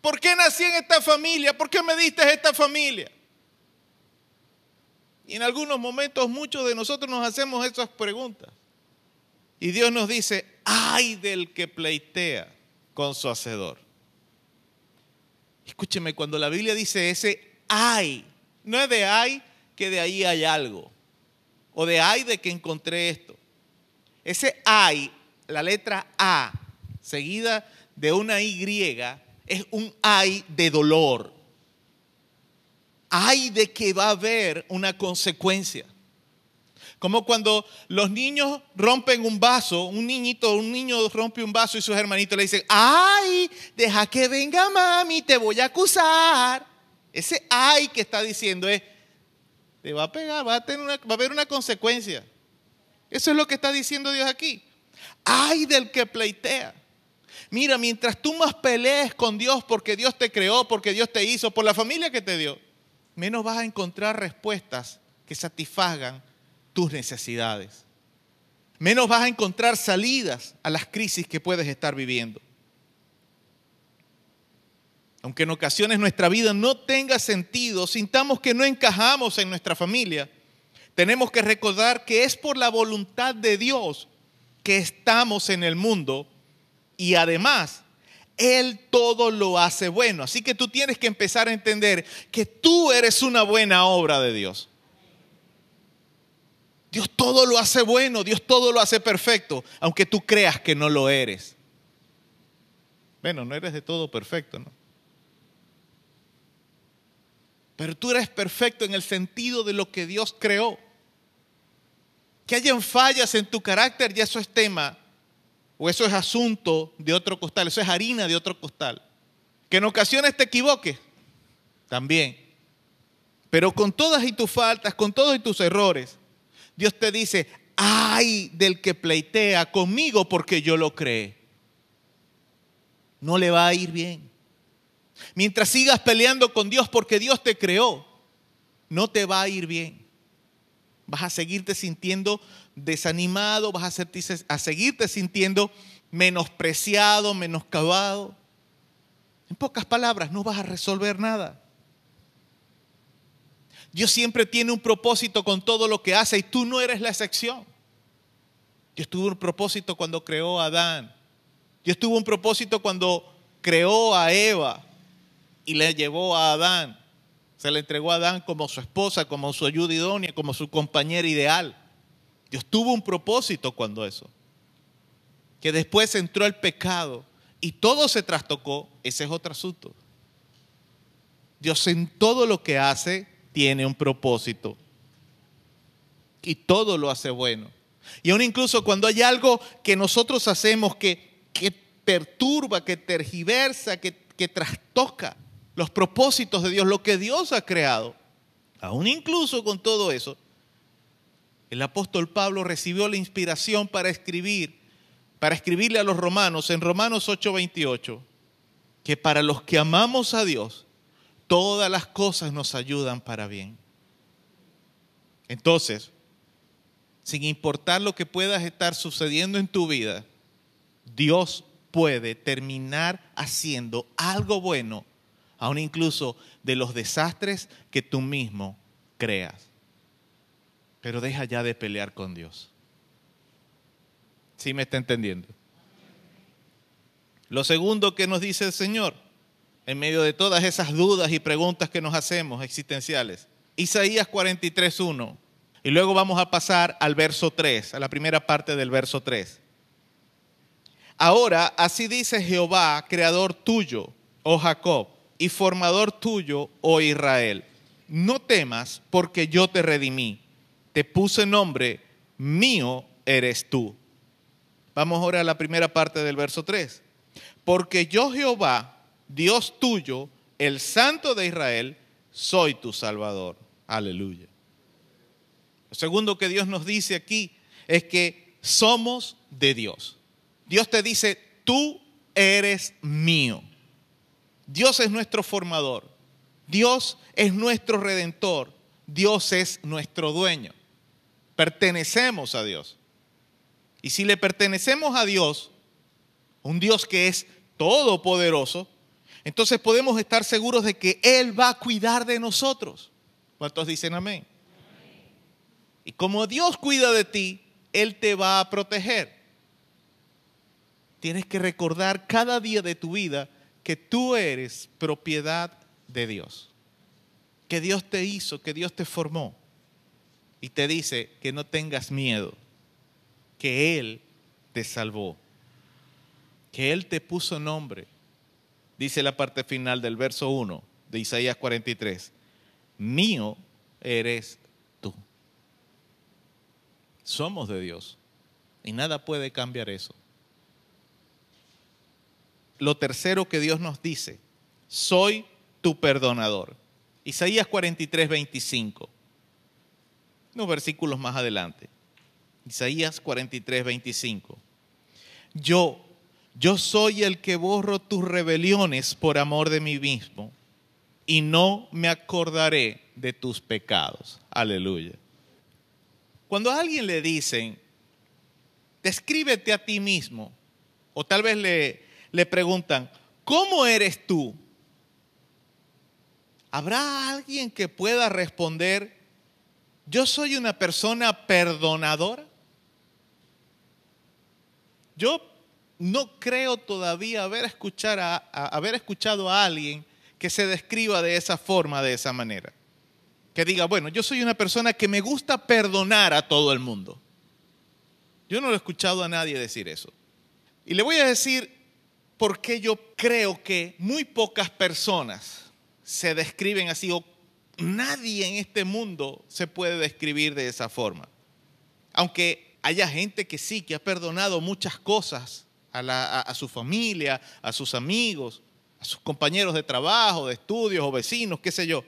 ¿Por qué nací en esta familia? ¿Por qué me diste esta familia? Y en algunos momentos muchos de nosotros nos hacemos esas preguntas. Y Dios nos dice, ay del que pleitea con su hacedor. Escúcheme, cuando la Biblia dice ese ay, no es de ay que de ahí hay algo. O de ay de que encontré esto. Ese ay, la letra A, seguida de una Y, es un ay de dolor hay de que va a haber una consecuencia. Como cuando los niños rompen un vaso, un niñito, un niño rompe un vaso y sus hermanitos le dicen, ay, deja que venga mami, te voy a acusar. Ese ay que está diciendo es, te va a pegar, va a, tener va a haber una consecuencia. Eso es lo que está diciendo Dios aquí. Ay del que pleitea. Mira, mientras tú más pelees con Dios porque Dios te creó, porque Dios te hizo, por la familia que te dio, menos vas a encontrar respuestas que satisfagan tus necesidades. Menos vas a encontrar salidas a las crisis que puedes estar viviendo. Aunque en ocasiones nuestra vida no tenga sentido, sintamos que no encajamos en nuestra familia, tenemos que recordar que es por la voluntad de Dios que estamos en el mundo y además él todo lo hace bueno. Así que tú tienes que empezar a entender que tú eres una buena obra de Dios. Dios todo lo hace bueno, Dios todo lo hace perfecto, aunque tú creas que no lo eres. Bueno, no eres de todo perfecto, ¿no? Pero tú eres perfecto en el sentido de lo que Dios creó. Que hayan fallas en tu carácter, y eso es tema o eso es asunto de otro costal, eso es harina de otro costal. Que en ocasiones te equivoques, también. Pero con todas y tus faltas, con todos y tus errores, Dios te dice, ay del que pleitea conmigo porque yo lo creé. No le va a ir bien. Mientras sigas peleando con Dios porque Dios te creó, no te va a ir bien. Vas a seguirte sintiendo desanimado, vas a, a seguirte sintiendo menospreciado, menoscabado. En pocas palabras, no vas a resolver nada. Dios siempre tiene un propósito con todo lo que hace y tú no eres la excepción. Dios tuvo un propósito cuando creó a Adán. Dios tuvo un propósito cuando creó a Eva y le llevó a Adán. Se le entregó a Adán como su esposa, como su ayuda idónea, como su compañera ideal. Dios tuvo un propósito cuando eso. Que después entró el pecado y todo se trastocó, ese es otro asunto. Dios en todo lo que hace tiene un propósito. Y todo lo hace bueno. Y aún incluso cuando hay algo que nosotros hacemos que, que perturba, que tergiversa, que, que trastoca los propósitos de Dios, lo que Dios ha creado, aún incluso con todo eso, el apóstol Pablo recibió la inspiración para escribir, para escribirle a los romanos en Romanos 8:28, que para los que amamos a Dios, todas las cosas nos ayudan para bien. Entonces, sin importar lo que pueda estar sucediendo en tu vida, Dios puede terminar haciendo algo bueno, aun incluso de los desastres que tú mismo creas. Pero deja ya de pelear con Dios. ¿Sí me está entendiendo? Lo segundo que nos dice el Señor, en medio de todas esas dudas y preguntas que nos hacemos existenciales. Isaías 43.1. Y luego vamos a pasar al verso 3, a la primera parte del verso 3. Ahora, así dice Jehová, creador tuyo, oh Jacob, y formador tuyo, oh Israel. No temas, porque yo te redimí. Te puse nombre, mío eres tú. Vamos ahora a la primera parte del verso 3. Porque yo Jehová, Dios tuyo, el Santo de Israel, soy tu Salvador. Aleluya. Lo segundo que Dios nos dice aquí es que somos de Dios. Dios te dice, tú eres mío. Dios es nuestro formador. Dios es nuestro redentor. Dios es nuestro dueño. Pertenecemos a Dios. Y si le pertenecemos a Dios, un Dios que es todopoderoso, entonces podemos estar seguros de que Él va a cuidar de nosotros. ¿Cuántos dicen amén? Y como Dios cuida de ti, Él te va a proteger. Tienes que recordar cada día de tu vida que tú eres propiedad de Dios. Que Dios te hizo, que Dios te formó. Y te dice que no tengas miedo, que Él te salvó, que Él te puso nombre dice la parte final del verso 1 de Isaías 43, mío eres tú. Somos de Dios y nada puede cambiar eso. Lo tercero que Dios nos dice, soy tu perdonador. Isaías 43, 25. Unos versículos más adelante. Isaías 43, 25. Yo, yo soy el que borro tus rebeliones por amor de mí mismo y no me acordaré de tus pecados. Aleluya. Cuando a alguien le dicen, descríbete a ti mismo, o tal vez le, le preguntan, ¿cómo eres tú? ¿Habrá alguien que pueda responder, yo soy una persona perdonadora? Yo no creo todavía haber, a, haber escuchado a alguien que se describa de esa forma, de esa manera. Que diga, bueno, yo soy una persona que me gusta perdonar a todo el mundo. Yo no lo he escuchado a nadie decir eso. Y le voy a decir por qué yo creo que muy pocas personas se describen así o nadie en este mundo se puede describir de esa forma. Aunque haya gente que sí, que ha perdonado muchas cosas a, su familia, a sus amigos, a sus compañeros de trabajo, de estudios o vecinos, qué sé yo.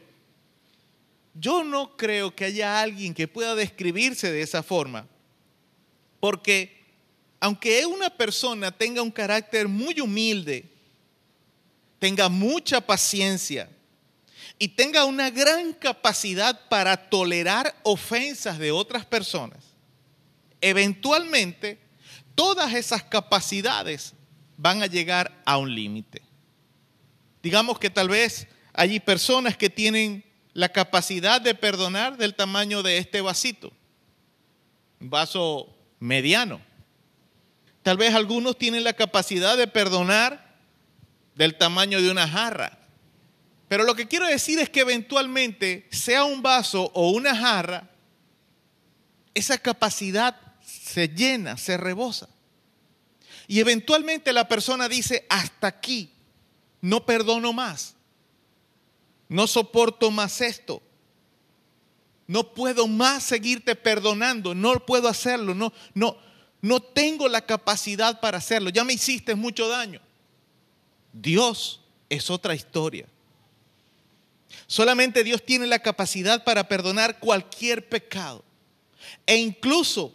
yo no creo que haya alguien que pueda describirse de esa forma, porque aunque una persona tenga un carácter muy humilde, tenga mucha paciencia y tenga una gran capacidad para tolerar ofensas de otras personas, eventualmente todas esas capacidades van a llegar a un límite. Digamos que tal vez hay personas que tienen la capacidad de perdonar del tamaño de este vasito, un vaso mediano. Tal vez algunos tienen la capacidad de perdonar del tamaño de una jarra. Pero lo que quiero decir es que eventualmente, sea un vaso o una jarra, esa capacidad se llena, se rebosa. Y eventualmente la persona dice, hasta aquí, no perdono más no soporto más esto. No puedo más seguirte perdonando, no puedo hacerlo, no, no, no tengo la capacidad para hacerlo. Ya me hiciste mucho daño. Dios es otra historia. Solamente Dios tiene la capacidad para perdonar cualquier pecado. E incluso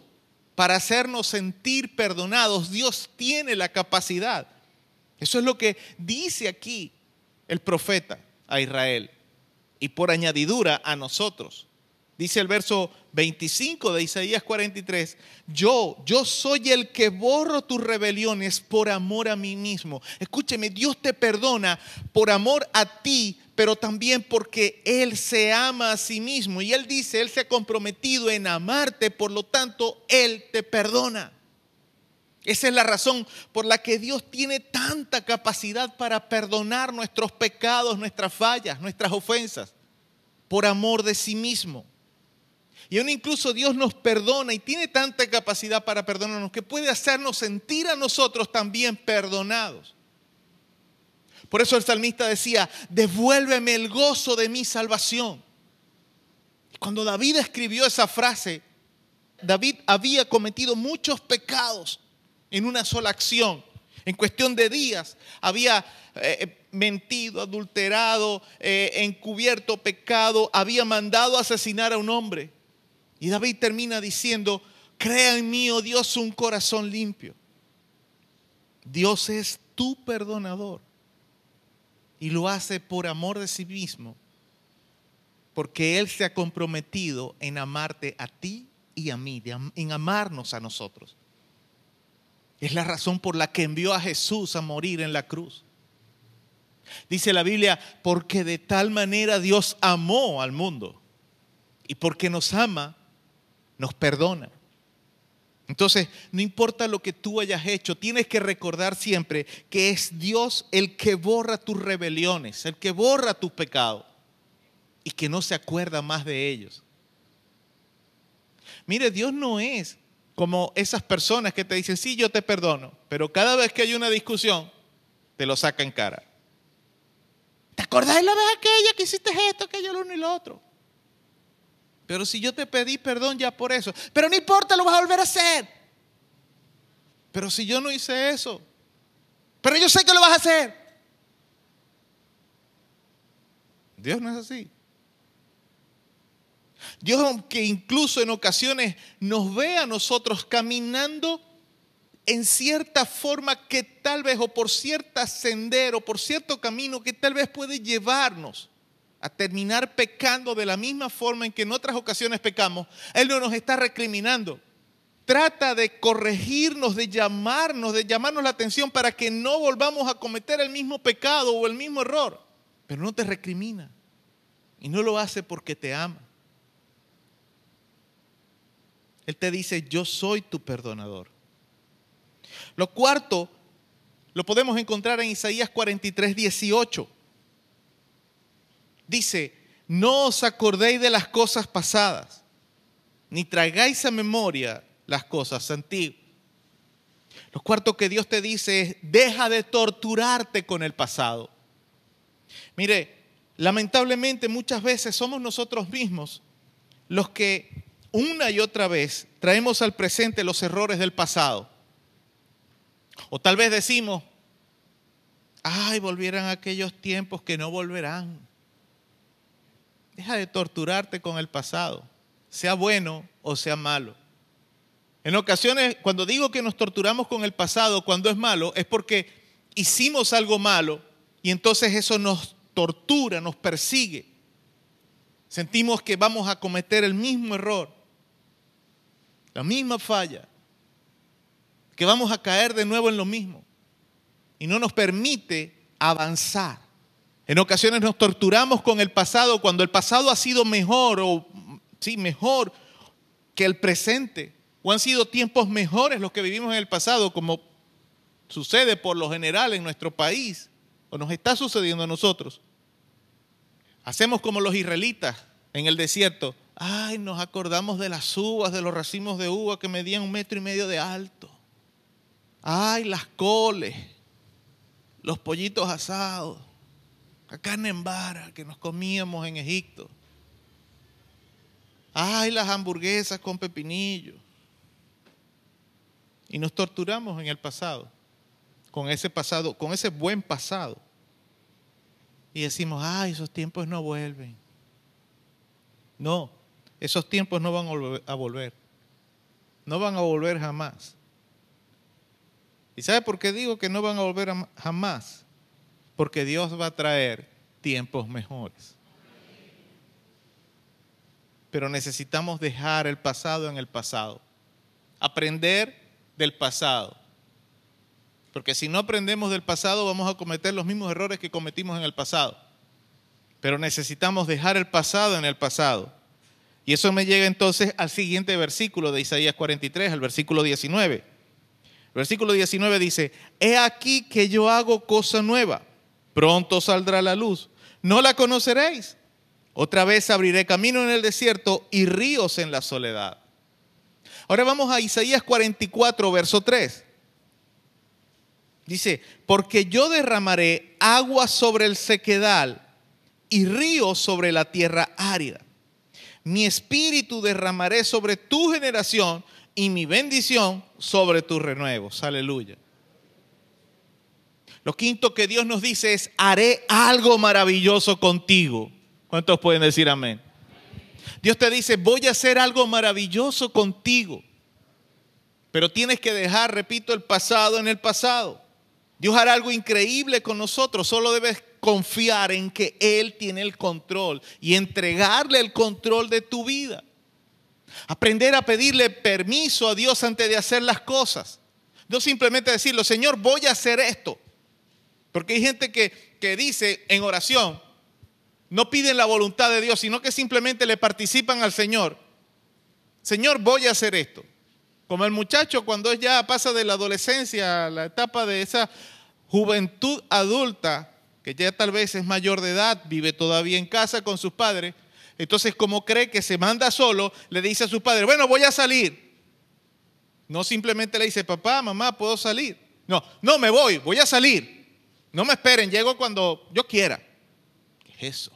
para hacernos sentir perdonados, Dios tiene la capacidad. Eso es lo que dice aquí el profeta a Israel y por añadidura a nosotros. Dice el verso 25 de Isaías 43, yo, yo soy el que borro tus rebeliones por amor a mí mismo. Escúcheme, Dios te perdona por amor a ti, pero también porque Él se ama a sí mismo. Y Él dice, Él se ha comprometido en amarte, por lo tanto, Él te perdona. Esa es la razón por la que Dios tiene tanta capacidad para perdonar nuestros pecados, nuestras fallas, nuestras ofensas, por amor de sí mismo. Y aún incluso Dios nos perdona y tiene tanta capacidad para perdonarnos que puede hacernos sentir a nosotros también perdonados. Por eso el salmista decía, devuélveme el gozo de mi salvación. Cuando David escribió esa frase, David había cometido muchos pecados en una sola acción. En cuestión de días había eh, mentido, adulterado, eh, encubierto pecado, había mandado asesinar a un hombre. Y David termina diciendo, crea en mí, oh Dios, un corazón limpio. Dios es tu perdonador. Y lo hace por amor de sí mismo. Porque Él se ha comprometido en amarte a ti y a mí, en amarnos a nosotros. Es la razón por la que envió a Jesús a morir en la cruz. Dice la Biblia, porque de tal manera Dios amó al mundo. Y porque nos ama, nos perdona. Entonces, no importa lo que tú hayas hecho, tienes que recordar siempre que es Dios el que borra tus rebeliones, el que borra tus pecados y que no se acuerda más de ellos. Mire, Dios no es como esas personas que te dicen, sí, yo te perdono, pero cada vez que hay una discusión, te lo saca en cara. ¿Te acordás de la vez aquella que hiciste esto, aquello, lo uno y lo otro? Pero si yo te pedí perdón ya por eso, pero no importa, lo vas a volver a hacer. Pero si yo no hice eso, pero yo sé que lo vas a hacer. Dios no es así. Dios, aunque incluso en ocasiones nos ve a nosotros caminando en cierta forma que tal vez, o por cierta sendero, por cierto camino que tal vez puede llevarnos a terminar pecando de la misma forma en que en otras ocasiones pecamos, Él no nos está recriminando. Trata de corregirnos, de llamarnos, de llamarnos la atención para que no volvamos a cometer el mismo pecado o el mismo error. Pero no te recrimina. Y no lo hace porque te ama. Él te dice, yo soy tu perdonador. Lo cuarto lo podemos encontrar en Isaías 43, 18. Dice, no os acordéis de las cosas pasadas, ni traigáis a memoria las cosas antiguas. Lo cuarto que Dios te dice es, deja de torturarte con el pasado. Mire, lamentablemente muchas veces somos nosotros mismos los que una y otra vez traemos al presente los errores del pasado o tal vez decimos, ay, volvieran aquellos tiempos que no volverán. Deja de torturarte con el pasado, sea bueno o sea malo. En ocasiones, cuando digo que nos torturamos con el pasado, cuando es malo, es porque hicimos algo malo y entonces eso nos tortura, nos persigue. Sentimos que vamos a cometer el mismo error, la misma falla, que vamos a caer de nuevo en lo mismo y no nos permite avanzar. En ocasiones nos torturamos con el pasado cuando el pasado ha sido mejor o sí, mejor que el presente. O han sido tiempos mejores los que vivimos en el pasado, como sucede por lo general en nuestro país, o nos está sucediendo a nosotros. Hacemos como los israelitas en el desierto. Ay, nos acordamos de las uvas, de los racimos de uva que medían un metro y medio de alto. Ay, las coles, los pollitos asados la carne en vara que nos comíamos en Egipto. Ay, las hamburguesas con pepinillo. Y nos torturamos en el pasado, con ese pasado, con ese buen pasado. Y decimos, ay, esos tiempos no vuelven. No, esos tiempos no van a volver. No van a volver jamás. ¿Y sabe por qué digo que no van a volver jamás? Porque Dios va a traer tiempos mejores. Pero necesitamos dejar el pasado en el pasado, aprender del pasado. Porque si no aprendemos del pasado vamos a cometer los mismos errores que cometimos en el pasado. Pero necesitamos dejar el pasado en el pasado. Y eso me llega entonces al siguiente versículo de Isaías 43, al versículo 19. El versículo 19 dice, he aquí que yo hago cosa nueva pronto saldrá la luz. No la conoceréis. Otra vez abriré camino en el desierto y ríos en la soledad. Ahora vamos a Isaías 44, verso 3. Dice, porque yo derramaré agua sobre el sequedal y ríos sobre la tierra árida. Mi espíritu derramaré sobre tu generación y mi bendición sobre tus renuevos. Aleluya. Lo quinto que Dios nos dice es, haré algo maravilloso contigo. ¿Cuántos pueden decir amén? Dios te dice, voy a hacer algo maravilloso contigo. Pero tienes que dejar, repito, el pasado en el pasado. Dios hará algo increíble con nosotros. Solo debes confiar en que Él tiene el control y entregarle el control de tu vida. Aprender a pedirle permiso a Dios antes de hacer las cosas. No simplemente decirlo, Señor, voy a hacer esto. Porque hay gente que, que dice en oración, no piden la voluntad de Dios, sino que simplemente le participan al Señor. Señor, voy a hacer esto. Como el muchacho cuando ya pasa de la adolescencia a la etapa de esa juventud adulta, que ya tal vez es mayor de edad, vive todavía en casa con sus padres, entonces como cree que se manda solo, le dice a sus padres, bueno, voy a salir. No simplemente le dice, papá, mamá, puedo salir. No, no me voy, voy a salir. No me esperen, llego cuando yo quiera. ¿Qué es eso?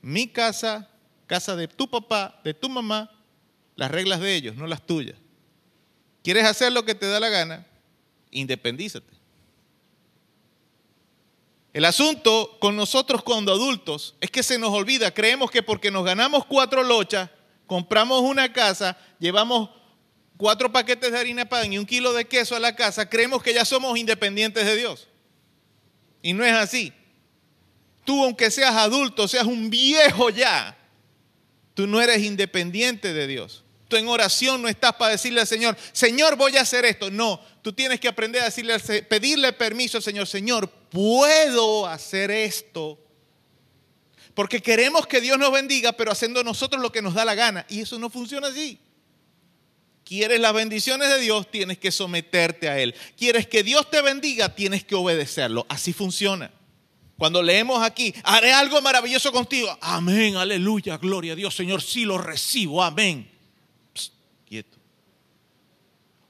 Mi casa, casa de tu papá, de tu mamá, las reglas de ellos, no las tuyas. ¿Quieres hacer lo que te da la gana? Independízate. El asunto con nosotros cuando adultos es que se nos olvida, creemos que porque nos ganamos cuatro lochas, compramos una casa, llevamos cuatro paquetes de harina pan y un kilo de queso a la casa, creemos que ya somos independientes de Dios. Y no es así. Tú, aunque seas adulto, seas un viejo ya, tú no eres independiente de Dios. Tú en oración no estás para decirle al Señor, Señor, voy a hacer esto. No, tú tienes que aprender a decirle, pedirle permiso al Señor, Señor, puedo hacer esto. Porque queremos que Dios nos bendiga, pero haciendo nosotros lo que nos da la gana. Y eso no funciona así. Quieres las bendiciones de Dios, tienes que someterte a Él. Quieres que Dios te bendiga, tienes que obedecerlo. Así funciona. Cuando leemos aquí, haré algo maravilloso contigo. Amén, aleluya, gloria a Dios, Señor, sí lo recibo, amén. quieto.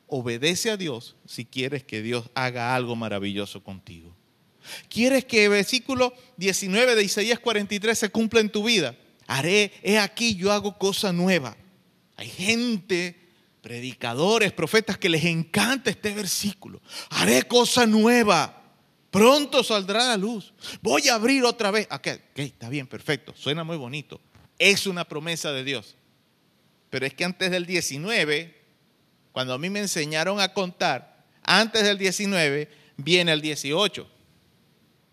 Obedece a Dios si quieres que Dios haga algo maravilloso contigo. ¿Quieres que el versículo 19 de Isaías 43 se cumpla en tu vida? Haré, he aquí, yo hago cosa nueva. Hay gente predicadores, profetas, que les encanta este versículo. Haré cosa nueva. Pronto saldrá la luz. Voy a abrir otra vez. Ok, ok, está bien, perfecto. Suena muy bonito. Es una promesa de Dios. Pero es que antes del 19, cuando a mí me enseñaron a contar, antes del 19 viene el 18.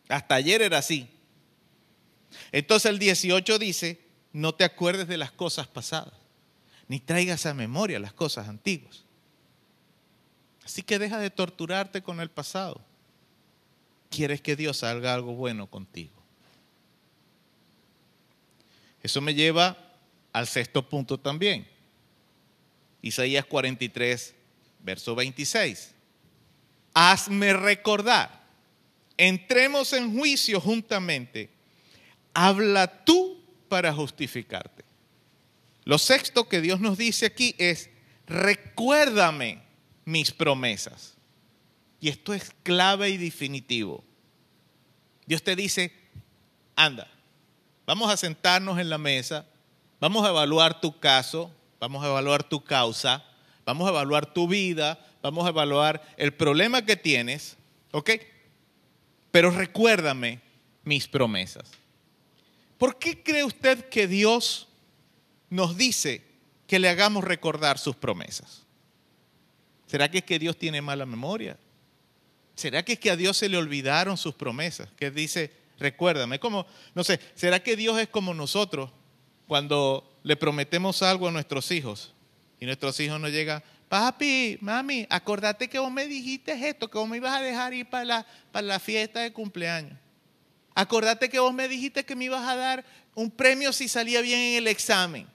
Hasta ayer era así. Entonces el 18 dice, no te acuerdes de las cosas pasadas, ni traigas a memoria las cosas antiguas. Así que deja de torturarte con el pasado. Quieres que Dios haga algo bueno contigo. Eso me lleva al sexto punto también. Isaías 43, verso 26. Hazme recordar. Entremos en juicio juntamente. Habla tú para justificarte. Lo sexto que Dios nos dice aquí es, recuérdame mis promesas. Y esto es clave y definitivo. Dios te dice, anda, vamos a sentarnos en la mesa, vamos a evaluar tu caso, vamos a evaluar tu causa, vamos a evaluar tu vida, vamos a evaluar el problema que tienes, ¿ok? Pero recuérdame mis promesas. ¿Por qué cree usted que Dios nos dice que le hagamos recordar sus promesas? ¿Será que es que Dios tiene mala memoria? ¿Será que es que a Dios se le olvidaron sus promesas? Que dice, recuérdame, como, no sé, ¿será que Dios es como nosotros cuando le prometemos algo a nuestros hijos y nuestros hijos nos llegan, papi, mami, acordate que vos me dijiste esto, que vos me ibas a dejar ir para la, para la fiesta de cumpleaños. Acordate que vos me dijiste que me ibas a dar un premio si salía bien en el examen.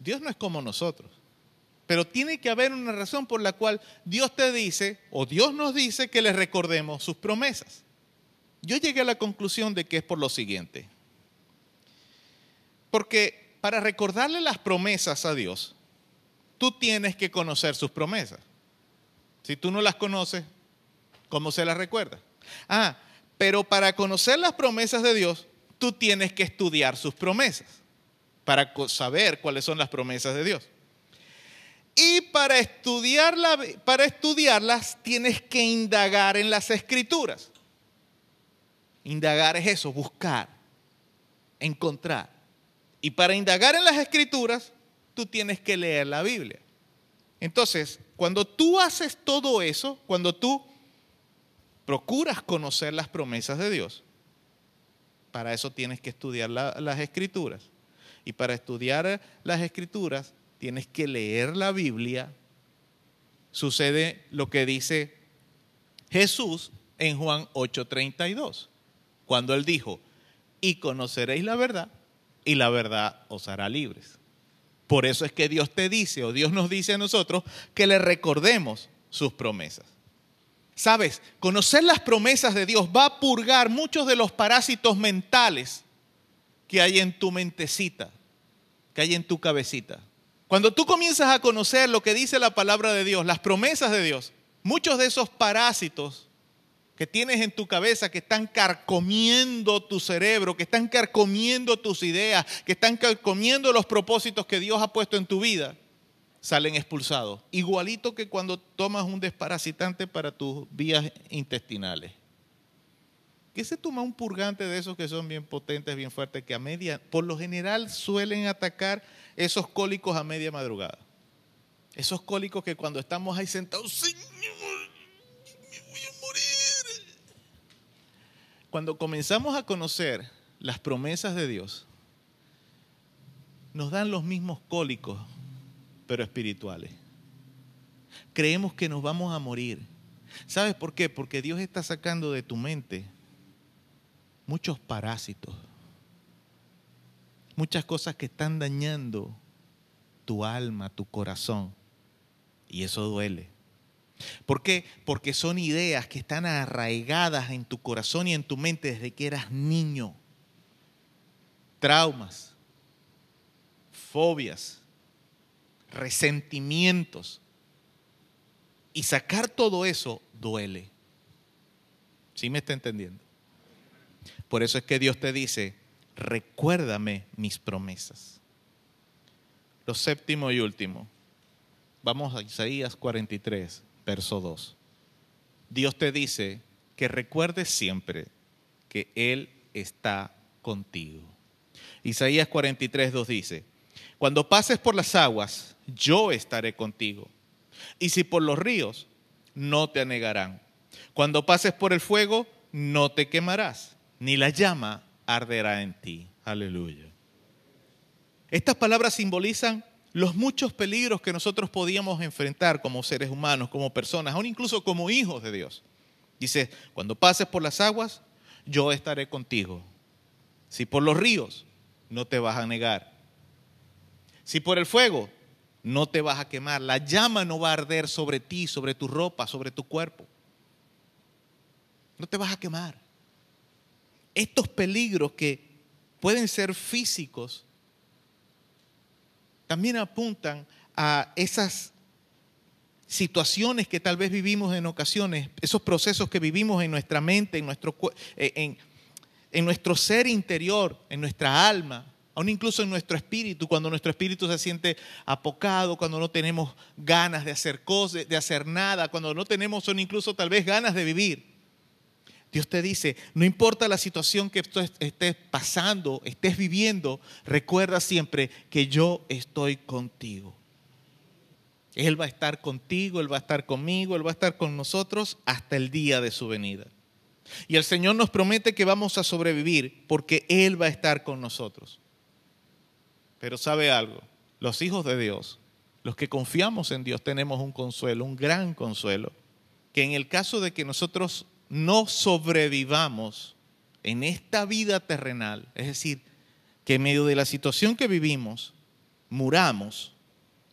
Dios no es como nosotros. Pero tiene que haber una razón por la cual Dios te dice, o Dios nos dice, que le recordemos sus promesas. Yo llegué a la conclusión de que es por lo siguiente. Porque para recordarle las promesas a Dios, tú tienes que conocer sus promesas. Si tú no las conoces, ¿cómo se las recuerda? Ah, pero para conocer las promesas de Dios, tú tienes que estudiar sus promesas, para saber cuáles son las promesas de Dios. Y para, estudiarla, para estudiarlas tienes que indagar en las escrituras. Indagar es eso, buscar, encontrar. Y para indagar en las escrituras, tú tienes que leer la Biblia. Entonces, cuando tú haces todo eso, cuando tú procuras conocer las promesas de Dios, para eso tienes que estudiar las escrituras. Y para estudiar las escrituras, tienes que leer la Biblia, sucede lo que dice Jesús en Juan 8:32, cuando él dijo, y conoceréis la verdad, y la verdad os hará libres. Por eso es que Dios te dice, o Dios nos dice a nosotros, que le recordemos sus promesas. Sabes, conocer las promesas de Dios va a purgar muchos de los parásitos mentales que hay en tu mentecita, que hay en tu cabecita. Cuando tú comienzas a conocer lo que dice la palabra de Dios, las promesas de Dios, muchos de esos parásitos que tienes en tu cabeza, que están carcomiendo tu cerebro, que están carcomiendo tus ideas, que están carcomiendo los propósitos que Dios ha puesto en tu vida, salen expulsados. Igualito que cuando tomas un desparasitante para tus vías intestinales. ¿Qué se toma un purgante de esos que son bien potentes, bien fuertes, que a media, por lo general suelen atacar esos cólicos a media madrugada. Esos cólicos que cuando estamos ahí sentados, Señor, me voy a morir. Cuando comenzamos a conocer las promesas de Dios, nos dan los mismos cólicos, pero espirituales. Creemos que nos vamos a morir. ¿Sabes por qué? Porque Dios está sacando de tu mente muchos parásitos muchas cosas que están dañando tu alma, tu corazón. Y eso duele. ¿Por qué? Porque son ideas que están arraigadas en tu corazón y en tu mente desde que eras niño. Traumas, fobias, resentimientos. Y sacar todo eso duele. ¿Sí me está entendiendo? Por eso es que Dios te dice, recuérdame mis promesas. Lo séptimo y último. Vamos a Isaías 43, verso 2. Dios te dice que recuerdes siempre que Él está contigo. Isaías 43, 2 dice, cuando pases por las aguas, yo estaré contigo. Y si por los ríos, no te anegarán. Cuando pases por el fuego, no te quemarás, ni la llama arderá en ti. Aleluya. Estas palabras simbolizan los muchos peligros que nosotros podíamos enfrentar como seres humanos, como personas, aún incluso como hijos de Dios. Dice, cuando pases por las aguas, yo estaré contigo. Si por los ríos, no te vas a negar. Si por el fuego, no te vas a quemar. La llama no va a arder sobre ti, sobre tu ropa, sobre tu cuerpo. No te vas a quemar. Estos peligros que pueden ser físicos, también apuntan a esas situaciones que tal vez vivimos en ocasiones, esos procesos que vivimos en nuestra mente, en nuestro, eh, en, nuestro ser interior, en nuestra alma, aún incluso en nuestro espíritu, cuando nuestro espíritu se siente apocado, cuando no tenemos ganas de hacer cosas, de hacer nada, cuando no tenemos son incluso tal vez ganas de vivir. Dios te dice, no importa la situación que estés pasando, estés viviendo, recuerda siempre que yo estoy contigo. Él va a estar contigo, Él va a estar conmigo, Él va a estar con nosotros hasta el día de su venida. Y el Señor nos promete que vamos a sobrevivir porque Él va a estar con nosotros. Pero sabe algo, los hijos de Dios, los que confiamos en Dios, tenemos un consuelo, un gran consuelo, que en el caso de que nosotros no sobrevivamos en esta vida terrenal, es decir, que en medio de la situación que vivimos, muramos,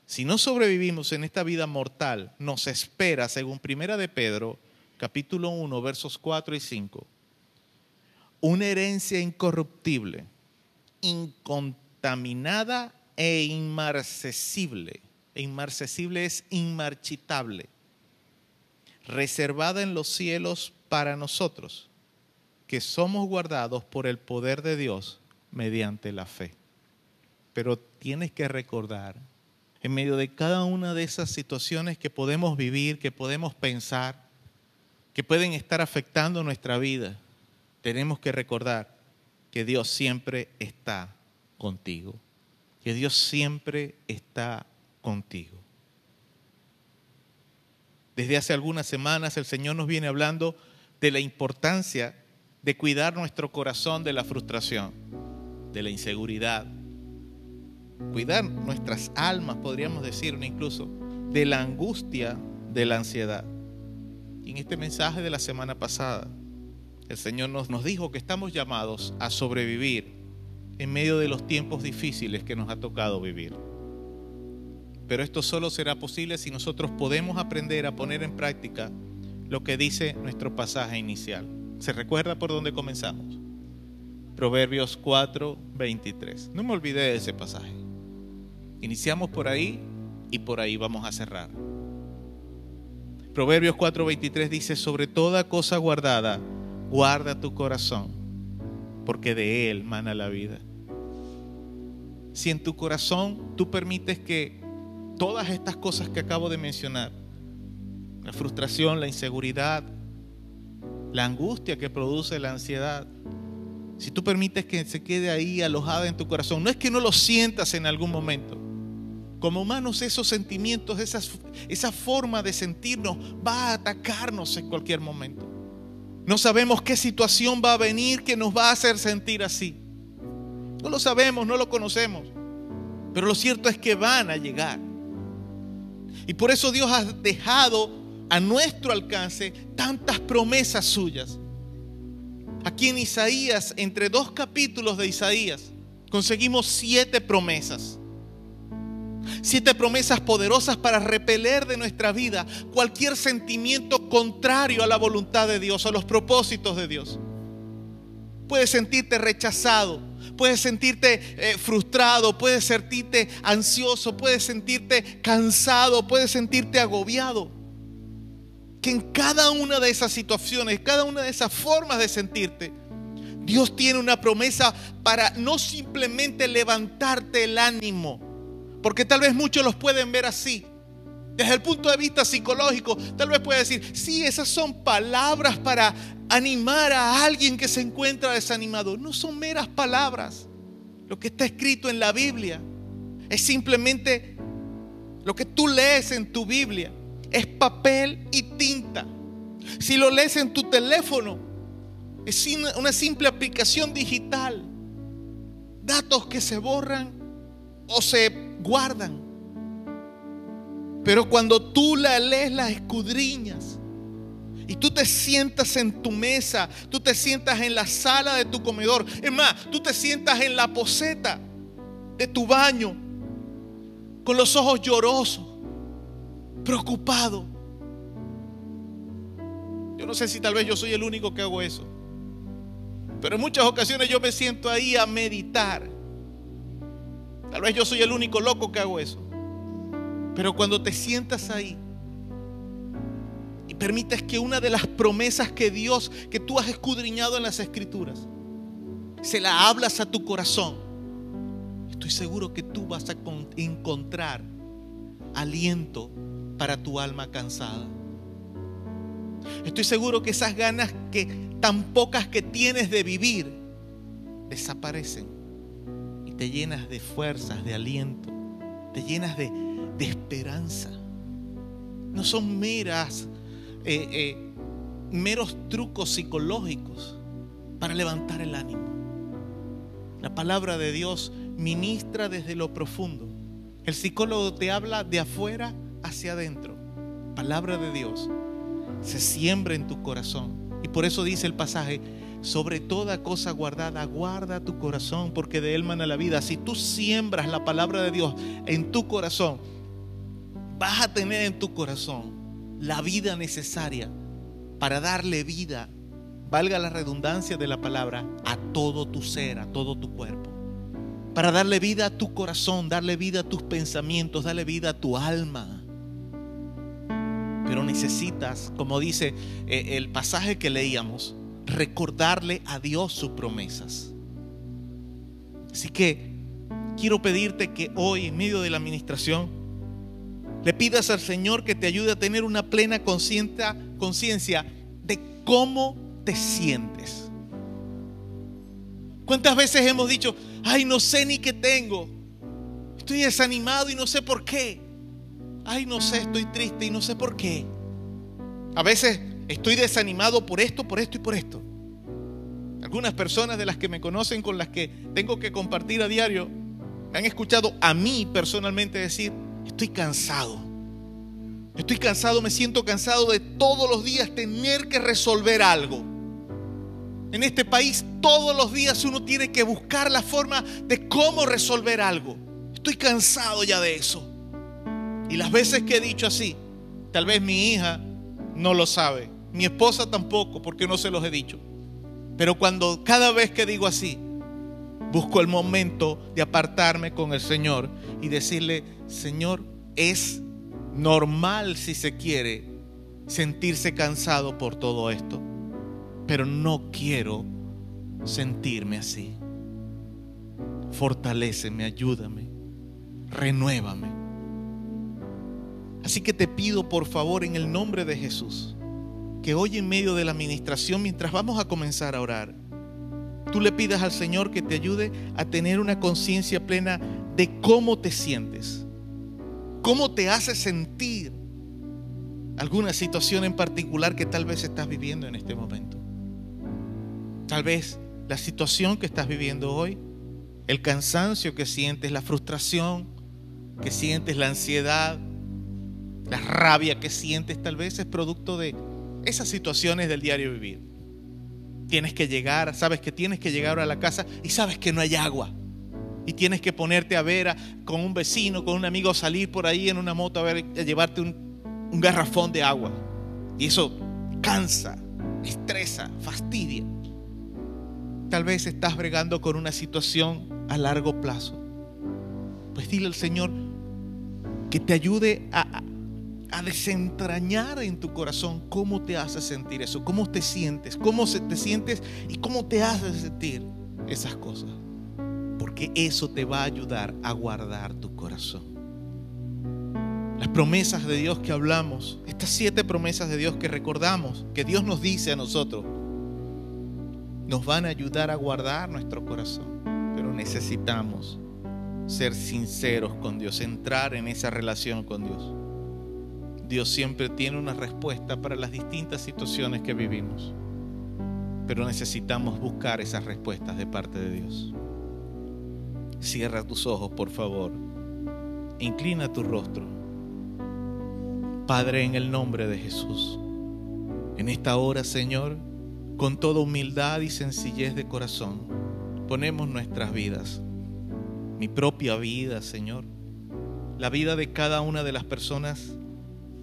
si no sobrevivimos en esta vida mortal, nos espera, según Primera de Pedro, capítulo 1, versos 4 y 5, una herencia incorruptible, incontaminada e inmarcesible. E inmarcesible es inmarchitable, reservada en los cielos para nosotros, que somos guardados por el poder de Dios mediante la fe. Pero tienes que recordar, en medio de cada una de esas situaciones que podemos vivir, que podemos pensar, que pueden estar afectando nuestra vida, tenemos que recordar que Dios siempre está contigo, que Dios siempre está contigo. Desde hace algunas semanas el Señor nos viene hablando de la importancia de cuidar nuestro corazón de la frustración, de la inseguridad, cuidar nuestras almas, podríamos decir incluso, de la angustia, de la ansiedad en este mensaje de la semana pasada, el Señor nos, nos dijo que estamos llamados a sobrevivir en medio de los tiempos difíciles que nos ha tocado vivir. Pero esto solo será posible si nosotros podemos aprender a poner en práctica lo que dice nuestro pasaje inicial. ¿Se recuerda por dónde comenzamos? Proverbios 4, 23. No me olvidé de ese pasaje. Iniciamos por ahí y por ahí vamos a cerrar. Proverbios 4:23 dice, sobre toda cosa guardada, guarda tu corazón, porque de él mana la vida. Si en tu corazón tú permites que todas estas cosas que acabo de mencionar, la frustración, la inseguridad, la angustia que produce la ansiedad, si tú permites que se quede ahí alojada en tu corazón, no es que no lo sientas en algún momento, como humanos esos sentimientos, esa forma de sentirnos va a atacarnos en cualquier momento. No sabemos qué situación va a venir que nos va a hacer sentir así. No lo sabemos, no lo conocemos. Pero lo cierto es que van a llegar. Y por eso Dios ha dejado a nuestro alcance tantas promesas suyas. Aquí en Isaías, entre dos capítulos de Isaías, conseguimos siete promesas siete promesas poderosas para repeler de nuestra vida cualquier sentimiento contrario a la voluntad de Dios, a los propósitos de Dios. Puedes sentirte rechazado, puedes sentirte eh, frustrado, puedes sentirte ansioso, puedes sentirte cansado, puedes sentirte agobiado. Que en cada una de esas situaciones, cada una de esas formas de sentirte, Dios tiene una promesa para no simplemente levantarte el ánimo, porque tal vez muchos los pueden ver así. Desde el punto de vista psicológico, tal vez pueda decir, sí, esas son palabras para animar a alguien que se encuentra desanimado. No son meras palabras. Lo que está escrito en la Biblia es simplemente lo que tú lees en tu Biblia. Es papel y tinta. Si lo lees en tu teléfono, es una simple aplicación digital. Datos que se borran o se guardan. Pero cuando tú la lees, la escudriñas. Y tú te sientas en tu mesa, tú te sientas en la sala de tu comedor. Es más, tú te sientas en la poseta de tu baño, con los ojos llorosos, preocupado. Yo no sé si tal vez yo soy el único que hago eso. Pero en muchas ocasiones yo me siento ahí a meditar. Tal vez yo soy el único loco que hago eso. Pero cuando te sientas ahí permites que una de las promesas que Dios, que tú has escudriñado en las escrituras, se la hablas a tu corazón, estoy seguro que tú vas a encontrar aliento para tu alma cansada. Estoy seguro que esas ganas que tan pocas que tienes de vivir desaparecen y te llenas de fuerzas, de aliento, te llenas de de esperanza. No son meras, eh, eh, meros trucos psicológicos para levantar el ánimo. La palabra de Dios ministra desde lo profundo. El psicólogo te habla de afuera hacia adentro. Palabra de Dios se siembra en tu corazón. Y por eso dice el pasaje, sobre toda cosa guardada, guarda tu corazón, porque de él mana la vida. Si tú siembras la palabra de Dios en tu corazón, vas a tener en tu corazón la vida necesaria para darle vida, valga la redundancia de la palabra, a todo tu ser, a todo tu cuerpo. Para darle vida a tu corazón, darle vida a tus pensamientos, darle vida a tu alma. Pero necesitas, como dice eh, el pasaje que leíamos, recordarle a Dios sus promesas. Así que quiero pedirte que hoy, en medio de la administración, le pidas al Señor que te ayude a tener una plena conciencia de cómo te sientes. ¿Cuántas veces hemos dicho, ay, no sé ni qué tengo? Estoy desanimado y no sé por qué. Ay, no sé, estoy triste y no sé por qué. A veces estoy desanimado por esto, por esto y por esto. Algunas personas de las que me conocen, con las que tengo que compartir a diario, han escuchado a mí personalmente decir, estoy cansado. Estoy cansado, me siento cansado de todos los días tener que resolver algo. En este país todos los días uno tiene que buscar la forma de cómo resolver algo. Estoy cansado ya de eso. Y las veces que he dicho así, tal vez mi hija no lo sabe, mi esposa tampoco, porque no se los he dicho. Pero cuando cada vez que digo así, busco el momento de apartarme con el Señor y decirle, Señor, es normal si se quiere sentirse cansado por todo esto, pero no quiero sentirme así. Fortaléceme, ayúdame, renuévame. Así que te pido por favor en el nombre de Jesús que hoy en medio de la administración, mientras vamos a comenzar a orar, tú le pidas al Señor que te ayude a tener una conciencia plena de cómo te sientes ¿Cómo te hace sentir alguna situación en particular que tal vez estás viviendo en este momento? Tal vez la situación que estás viviendo hoy, el cansancio que sientes, la frustración que sientes, la ansiedad, la rabia que sientes, tal vez es producto de esas situaciones del diario vivir. Tienes que llegar, sabes que tienes que llegar a la casa y sabes que no hay agua y tienes que ponerte a ver con un vecino, con un amigo, salir por ahí en una moto a, ver, a llevarte un, un garrafón de agua. Y eso cansa, estresa, fastidia. Tal vez estás bregando con una situación a largo plazo. Pues dile al Señor que te ayude a, a desentrañar en tu corazón cómo te hace sentir eso, cómo te sientes, cómo te sientes y cómo te hace sentir esas cosas porque eso te va a ayudar a guardar tu corazón. las promesas de Dios que hablamos, estas siete promesas de Dios que recordamos, que Dios nos dice a nosotros, nos van a ayudar a guardar nuestro corazón. Pero necesitamos ser sinceros con Dios, entrar en esa relación con Dios. Dios siempre tiene una respuesta para las distintas situaciones que vivimos, pero necesitamos buscar esas respuestas de parte de Dios. Cierra tus ojos, por favor. Inclina tu rostro. Padre, en el nombre de Jesús, en esta hora, Señor, con toda humildad y sencillez de corazón, ponemos nuestras vidas, mi propia vida, Señor, la vida de cada una de las personas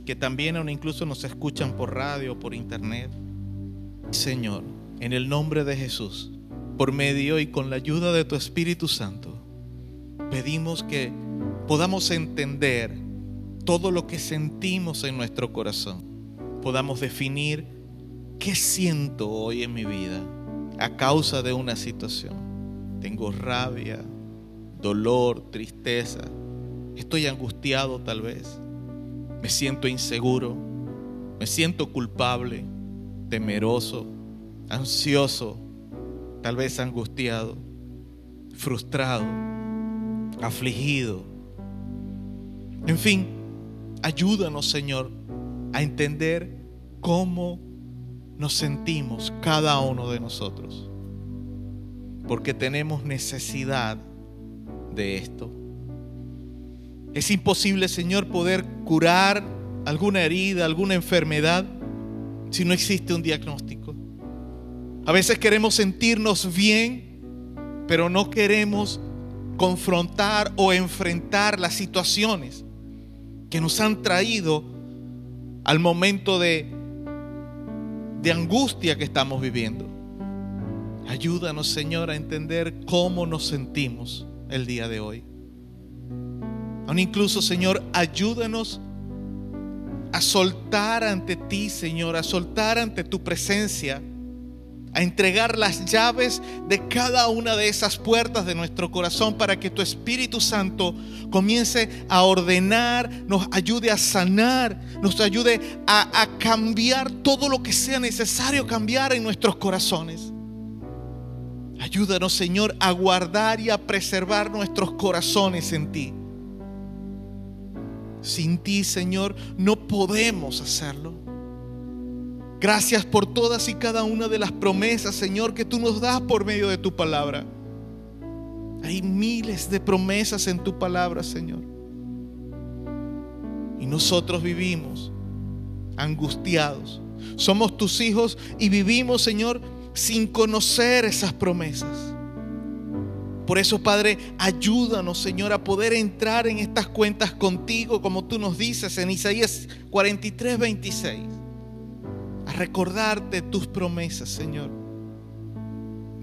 que también aún incluso nos escuchan por radio, por internet. Señor, en el nombre de Jesús, por medio y con la ayuda de tu Espíritu Santo, pedimos que podamos entender todo lo que sentimos en nuestro corazón, podamos definir qué siento hoy en mi vida a causa de una situación. Tengo rabia, dolor, tristeza, estoy angustiado tal vez, me siento inseguro, me siento culpable, temeroso, ansioso, tal vez angustiado, frustrado, afligido. En fin, ayúdanos Señor a entender cómo nos sentimos cada uno de nosotros. Porque tenemos necesidad de esto. Es imposible, Señor, poder curar alguna herida, alguna enfermedad, si no existe un diagnóstico. A veces queremos sentirnos bien, pero no queremos confrontar o enfrentar las situaciones que nos han traído al momento de, de angustia que estamos viviendo. Ayúdanos, Señor, a entender cómo nos sentimos el día de hoy. Aún incluso, Señor, ayúdanos a soltar ante ti, Señor, a soltar ante tu presencia, a entregar las llaves de cada una de esas puertas de nuestro corazón para que tu Espíritu Santo comience a ordenar, nos ayude a sanar, nos ayude a, a cambiar todo lo que sea necesario cambiar en nuestros corazones. Ayúdanos, Señor, a guardar y a preservar nuestros corazones en ti. Sin ti, Señor, no podemos hacerlo. Gracias por todas y cada una de las promesas, Señor, que tú nos das por medio de tu palabra. Hay miles de promesas en tu palabra, Señor. Y nosotros vivimos angustiados. Somos tus hijos y vivimos, Señor, sin conocer esas promesas. Por eso, Padre, ayúdanos, Señor, a poder entrar en estas cuentas contigo, como tú nos dices en Isaías 43, 26. A recordarte tus promesas, Señor.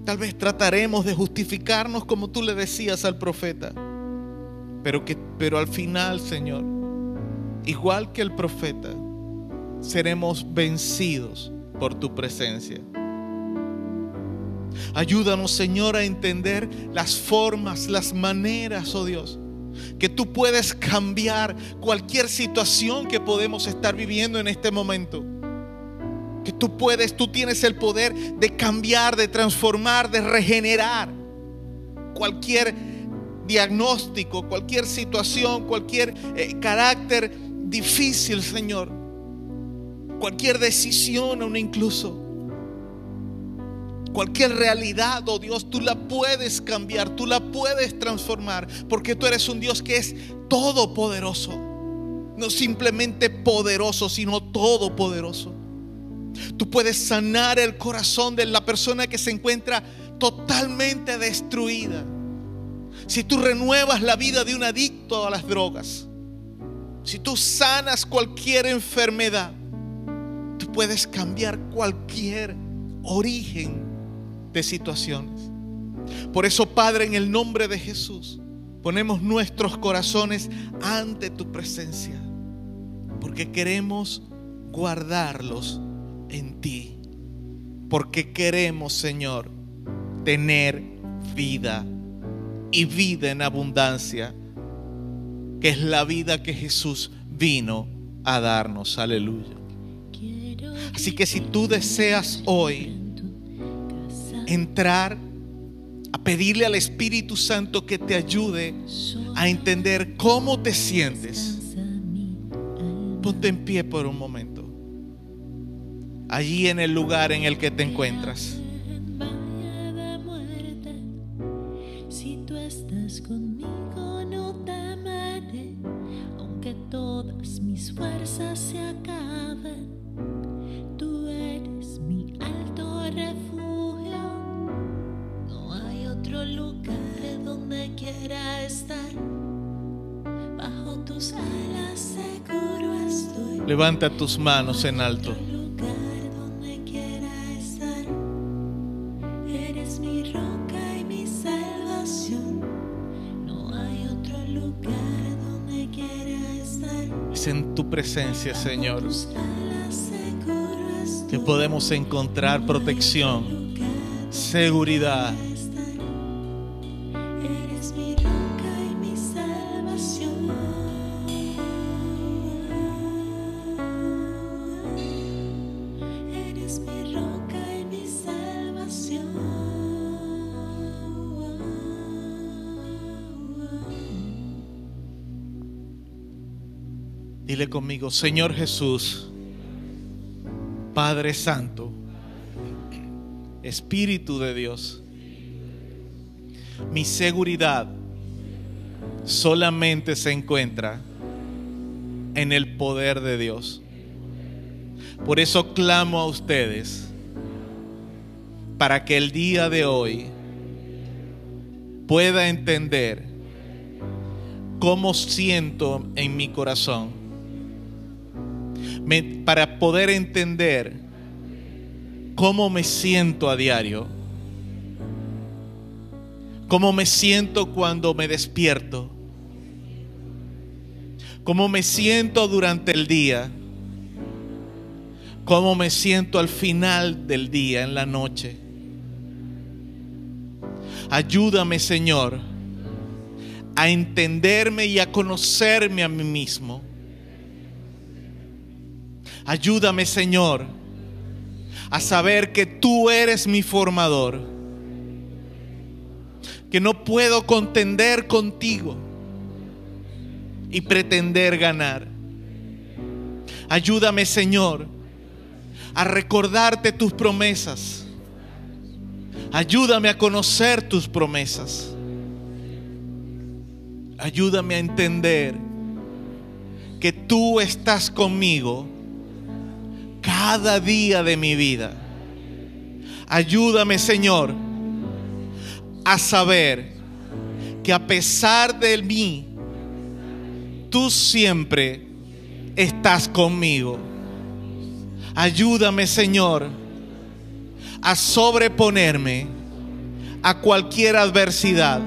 Tal vez trataremos de justificarnos como tú le decías al profeta. Pero, que, pero al final, Señor, igual que el profeta, seremos vencidos por tu presencia. Ayúdanos, Señor, a entender las formas, las maneras, oh Dios, que tú puedes cambiar cualquier situación que podemos estar viviendo en este momento. Que tú puedes, tú tienes el poder de cambiar, de transformar, de regenerar cualquier diagnóstico, cualquier situación, cualquier eh, carácter difícil, Señor. Cualquier decisión, aún incluso. Cualquier realidad, oh Dios, tú la puedes cambiar, tú la puedes transformar, porque tú eres un Dios que es todopoderoso. No simplemente poderoso, sino todopoderoso. Tú puedes sanar el corazón de la persona que se encuentra totalmente destruida. Si tú renuevas la vida de un adicto a las drogas, si tú sanas cualquier enfermedad, tú puedes cambiar cualquier origen de situaciones. Por eso, Padre, en el nombre de Jesús, ponemos nuestros corazones ante tu presencia, porque queremos guardarlos en ti, porque queremos, Señor, tener vida y vida en abundancia, que es la vida que Jesús vino a darnos. Aleluya. Así que si tú deseas hoy entrar a pedirle al Espíritu Santo que te ayude a entender cómo te sientes, ponte en pie por un momento. Allí en el lugar en el que te encuentras. Levanta tus manos en alto. Es en tu presencia, Señor, que podemos encontrar protección, seguridad. Conmigo, Señor Jesús, Padre Santo, Espíritu de Dios, mi seguridad solamente se encuentra en el poder de Dios. Por eso clamo a ustedes para que el día de hoy pueda entender cómo siento en mi corazón, Para poder entender cómo me siento a diario, cómo me siento cuando me despierto, cómo me siento durante el día, cómo me siento al final del día, en la noche. Ayúdame, Señor, a entenderme y a conocerme a mí mismo. Ayúdame, Señor, a saber que tú eres mi formador, que no puedo contender contigo y pretender ganar. Ayúdame, Señor, a recordarte tus promesas. Ayúdame a conocer tus promesas. Ayúdame a entender que tú estás conmigo cada día de mi vida. Ayúdame, Señor, a saber que a pesar de mí, tú siempre estás conmigo. Ayúdame, Señor, a sobreponerme a cualquier adversidad,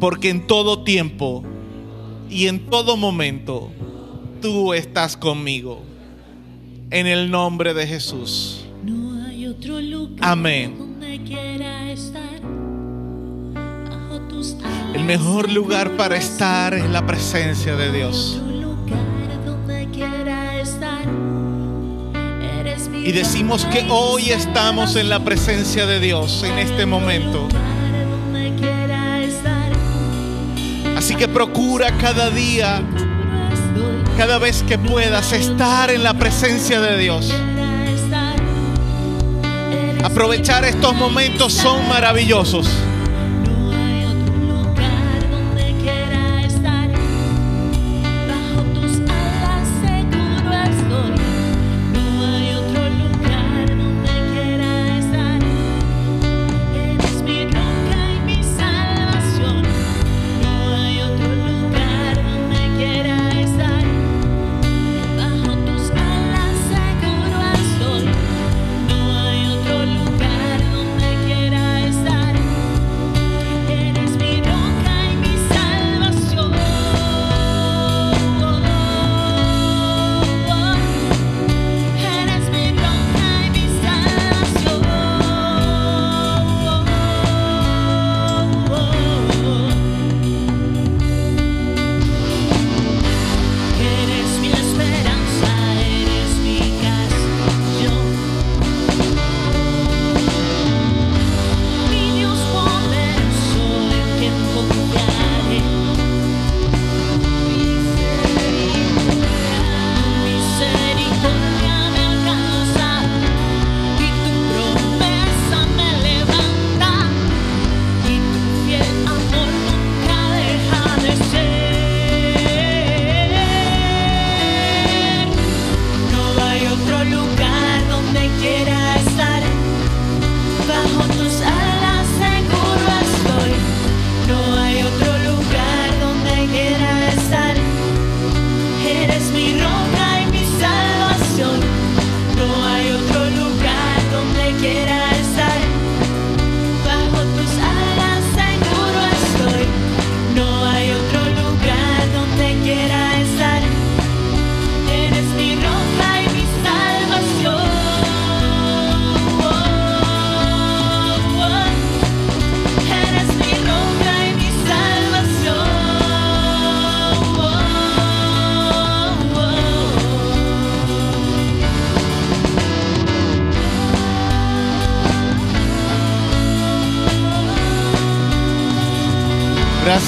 porque en todo tiempo y en todo momento tú estás conmigo. En el nombre de Jesús. No hay otro lugar Amén. donde quiera estar. Bajo tus alas El mejor lugar para estar es la presencia de Dios. Y decimos que hoy estamos en la presencia de Dios en este momento. Así que procura cada día. Cada vez que puedas, estar en la presencia de Dios. Aprovechar estos momentos son maravillosos.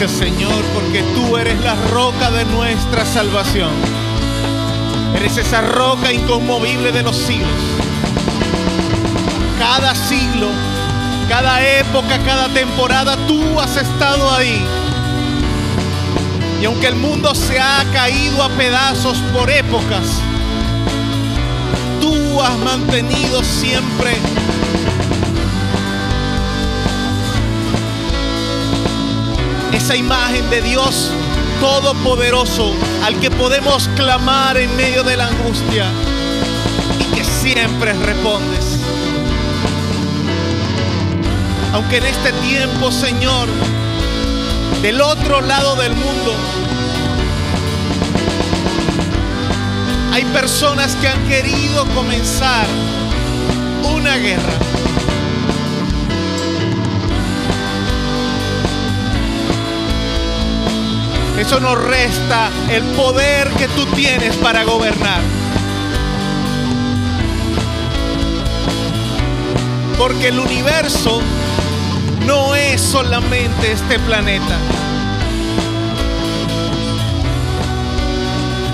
Señor porque tú eres la roca de nuestra salvación. Eres esa roca inconmovible de los siglos. Cada siglo, cada época, cada temporada, tú has estado ahí. Y aunque el mundo se ha caído a pedazos por épocas, tú has mantenido siempre esa imagen de Dios Todopoderoso al que podemos clamar en medio de la angustia y que siempre respondes. Aunque en este tiempo, Señor, del otro lado del mundo, hay personas que han querido comenzar una guerra. Eso no resta el poder que tú tienes para gobernar. Porque el universo no es solamente este planeta.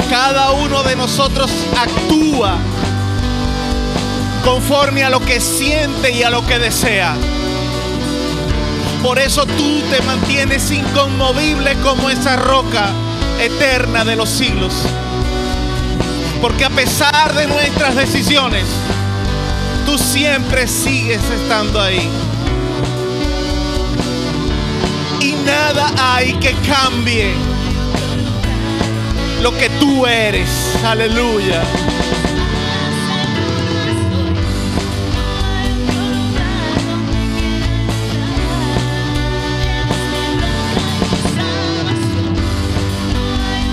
Cada uno de nosotros actúa conforme a lo que siente y a lo que desea. Por eso tú te mantienes inconmovible como esa roca eterna de los siglos. Porque a pesar de nuestras decisiones, tú siempre sigues estando ahí. Y nada hay que cambie lo que tú eres. Aleluya.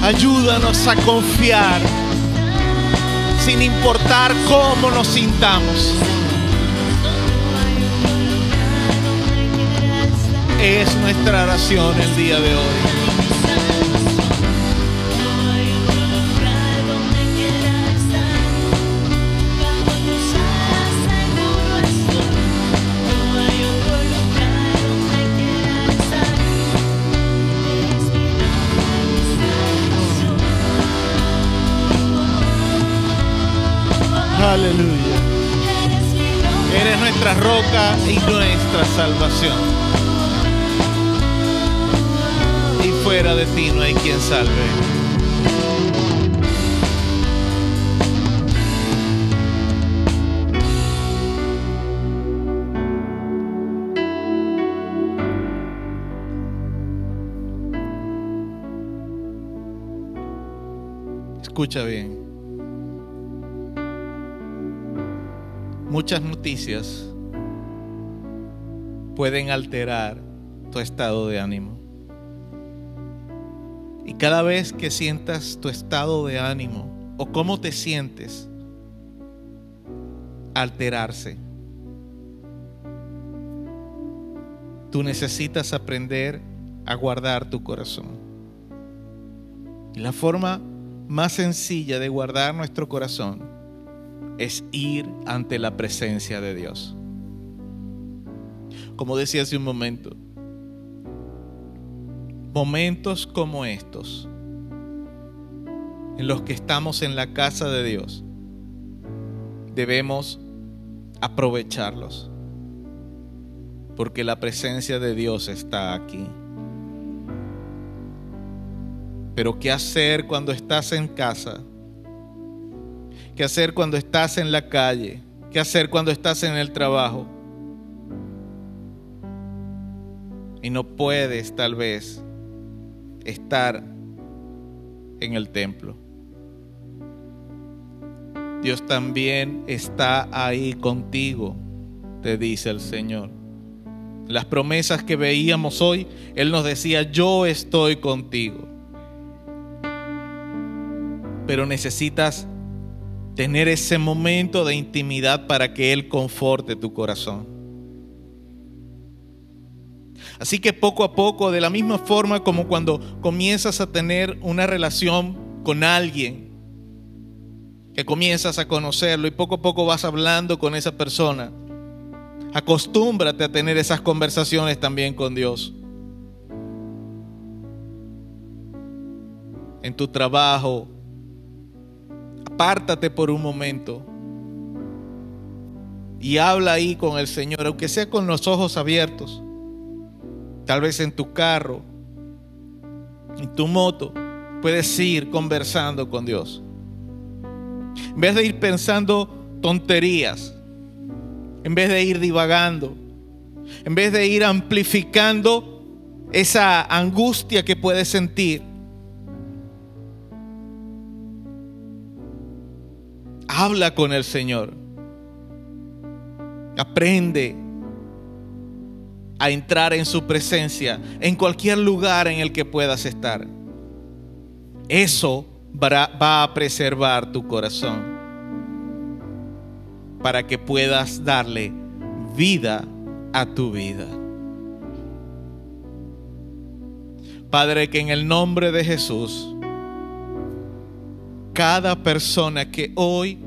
Ayúdanos a confiar sin importar cómo nos sintamos. Es nuestra oración el día de hoy. Aleluya. Eres nuestra roca y nuestra salvación. Y fuera de ti no hay quien salve. Escucha bien. Muchas noticias pueden alterar tu estado de ánimo. Y cada vez que sientas tu estado de ánimo o cómo te sientes alterarse, tú necesitas aprender a guardar tu corazón. Y la forma más sencilla de guardar nuestro corazón es ir ante la presencia de Dios. Como decía hace un momento, momentos como estos, en los que estamos en la casa de Dios, debemos aprovecharlos, porque la presencia de Dios está aquí. Pero ¿qué hacer cuando estás en casa? ¿Qué hacer cuando estás en la calle? ¿Qué hacer cuando estás en el trabajo? Y no puedes tal vez estar en el templo. Dios también está ahí contigo, te dice el Señor. Las promesas que veíamos hoy, Él nos decía, yo estoy contigo. Pero necesitas tener ese momento de intimidad para que Él conforte tu corazón. Así que poco a poco, de la misma forma como cuando comienzas a tener una relación con alguien, que comienzas a conocerlo y poco a poco vas hablando con esa persona, acostúmbrate a tener esas conversaciones también con Dios. en tu trabajo. Apártate por un momento y habla ahí con el Señor, aunque sea con los ojos abiertos. Tal vez en tu carro, en tu moto, puedes ir conversando con Dios. En vez de ir pensando tonterías, en vez de ir divagando, en vez de ir amplificando esa angustia que puedes sentir, habla con el Señor. Aprende a entrar en su presencia en cualquier lugar en el que puedas estar. Eso va a preservar tu corazón para que puedas darle vida a tu vida. Padre, que en el nombre de Jesús, cada persona que hoy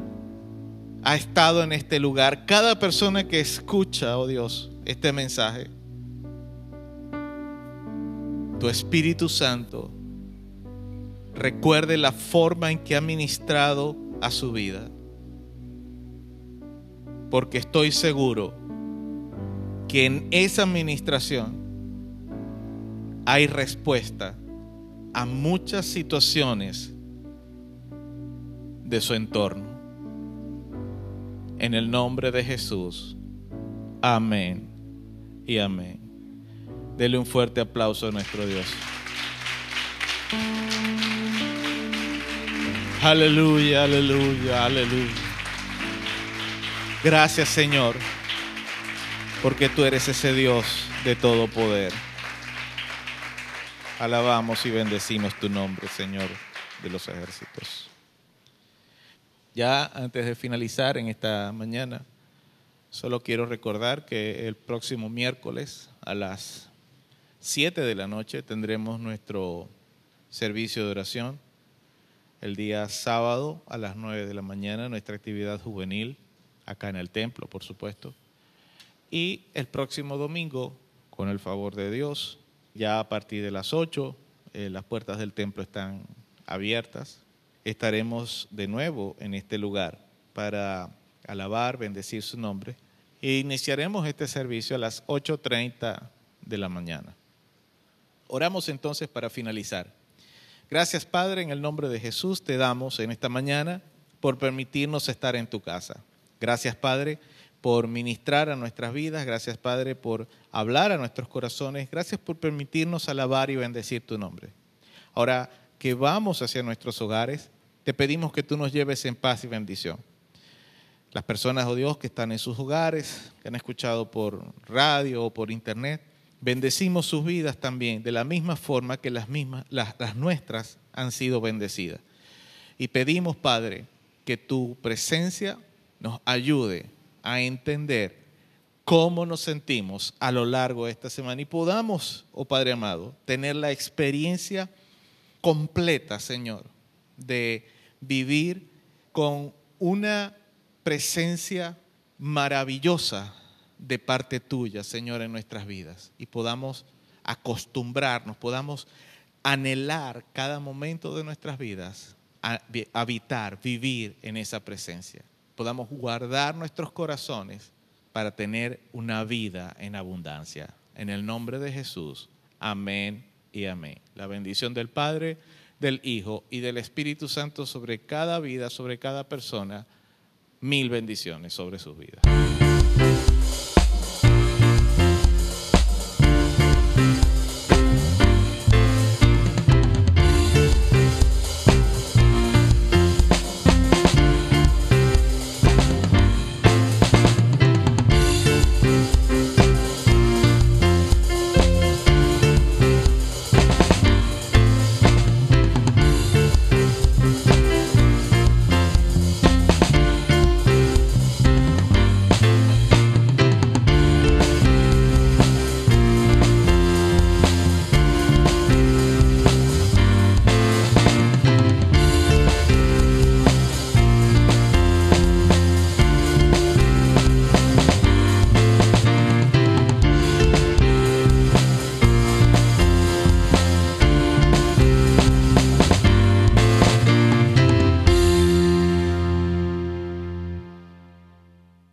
ha estado en este lugar, cada persona que escucha, oh Dios, este mensaje, tu Espíritu Santo recuerde la forma en que ha ministrado a su vida. Porque estoy seguro que en esa administración hay respuesta a muchas situaciones de su entorno. En el nombre de Jesús. Amén y amén. Dele un fuerte aplauso a nuestro Dios. Aleluya, aleluya, aleluya. Gracias Señor, porque tú eres ese Dios de todo poder. Alabamos y bendecimos tu nombre, Señor de los ejércitos. Ya antes de finalizar en esta mañana, solo quiero recordar que el próximo miércoles a las 7 de la noche tendremos nuestro servicio de oración. El día sábado a las 9 de la mañana nuestra actividad juvenil, acá en el templo, por supuesto. Y el próximo domingo, con el favor de Dios, ya a partir de las 8, eh, las puertas del templo están abiertas estaremos de nuevo en este lugar para alabar, bendecir su nombre. E iniciaremos este servicio a las 8.30 de la mañana. Oramos entonces para finalizar. Gracias Padre, en el nombre de Jesús te damos en esta mañana por permitirnos estar en tu casa. Gracias Padre por ministrar a nuestras vidas. Gracias Padre por hablar a nuestros corazones. Gracias por permitirnos alabar y bendecir tu nombre. Ahora que vamos hacia nuestros hogares, te pedimos que tú nos lleves en paz y bendición. Las personas, oh Dios, que están en sus hogares, que han escuchado por radio o por internet, bendecimos sus vidas también, de la misma forma que las, mismas, las, nuestras han sido bendecidas. Y pedimos, Padre, que tu presencia nos ayude a entender cómo nos sentimos a lo largo de esta semana y podamos, oh Padre amado, tener la experiencia completa, Señor, de vivir con una presencia maravillosa de parte tuya, Señor, en nuestras vidas y podamos acostumbrarnos, podamos anhelar cada momento de nuestras vidas, a habitar, vivir en esa presencia. Podamos guardar nuestros corazones para tener una vida en abundancia. En el nombre de Jesús. Amén y amén. La bendición del Padre del Hijo y del Espíritu Santo sobre cada vida, sobre cada persona. Mil bendiciones sobre sus vidas.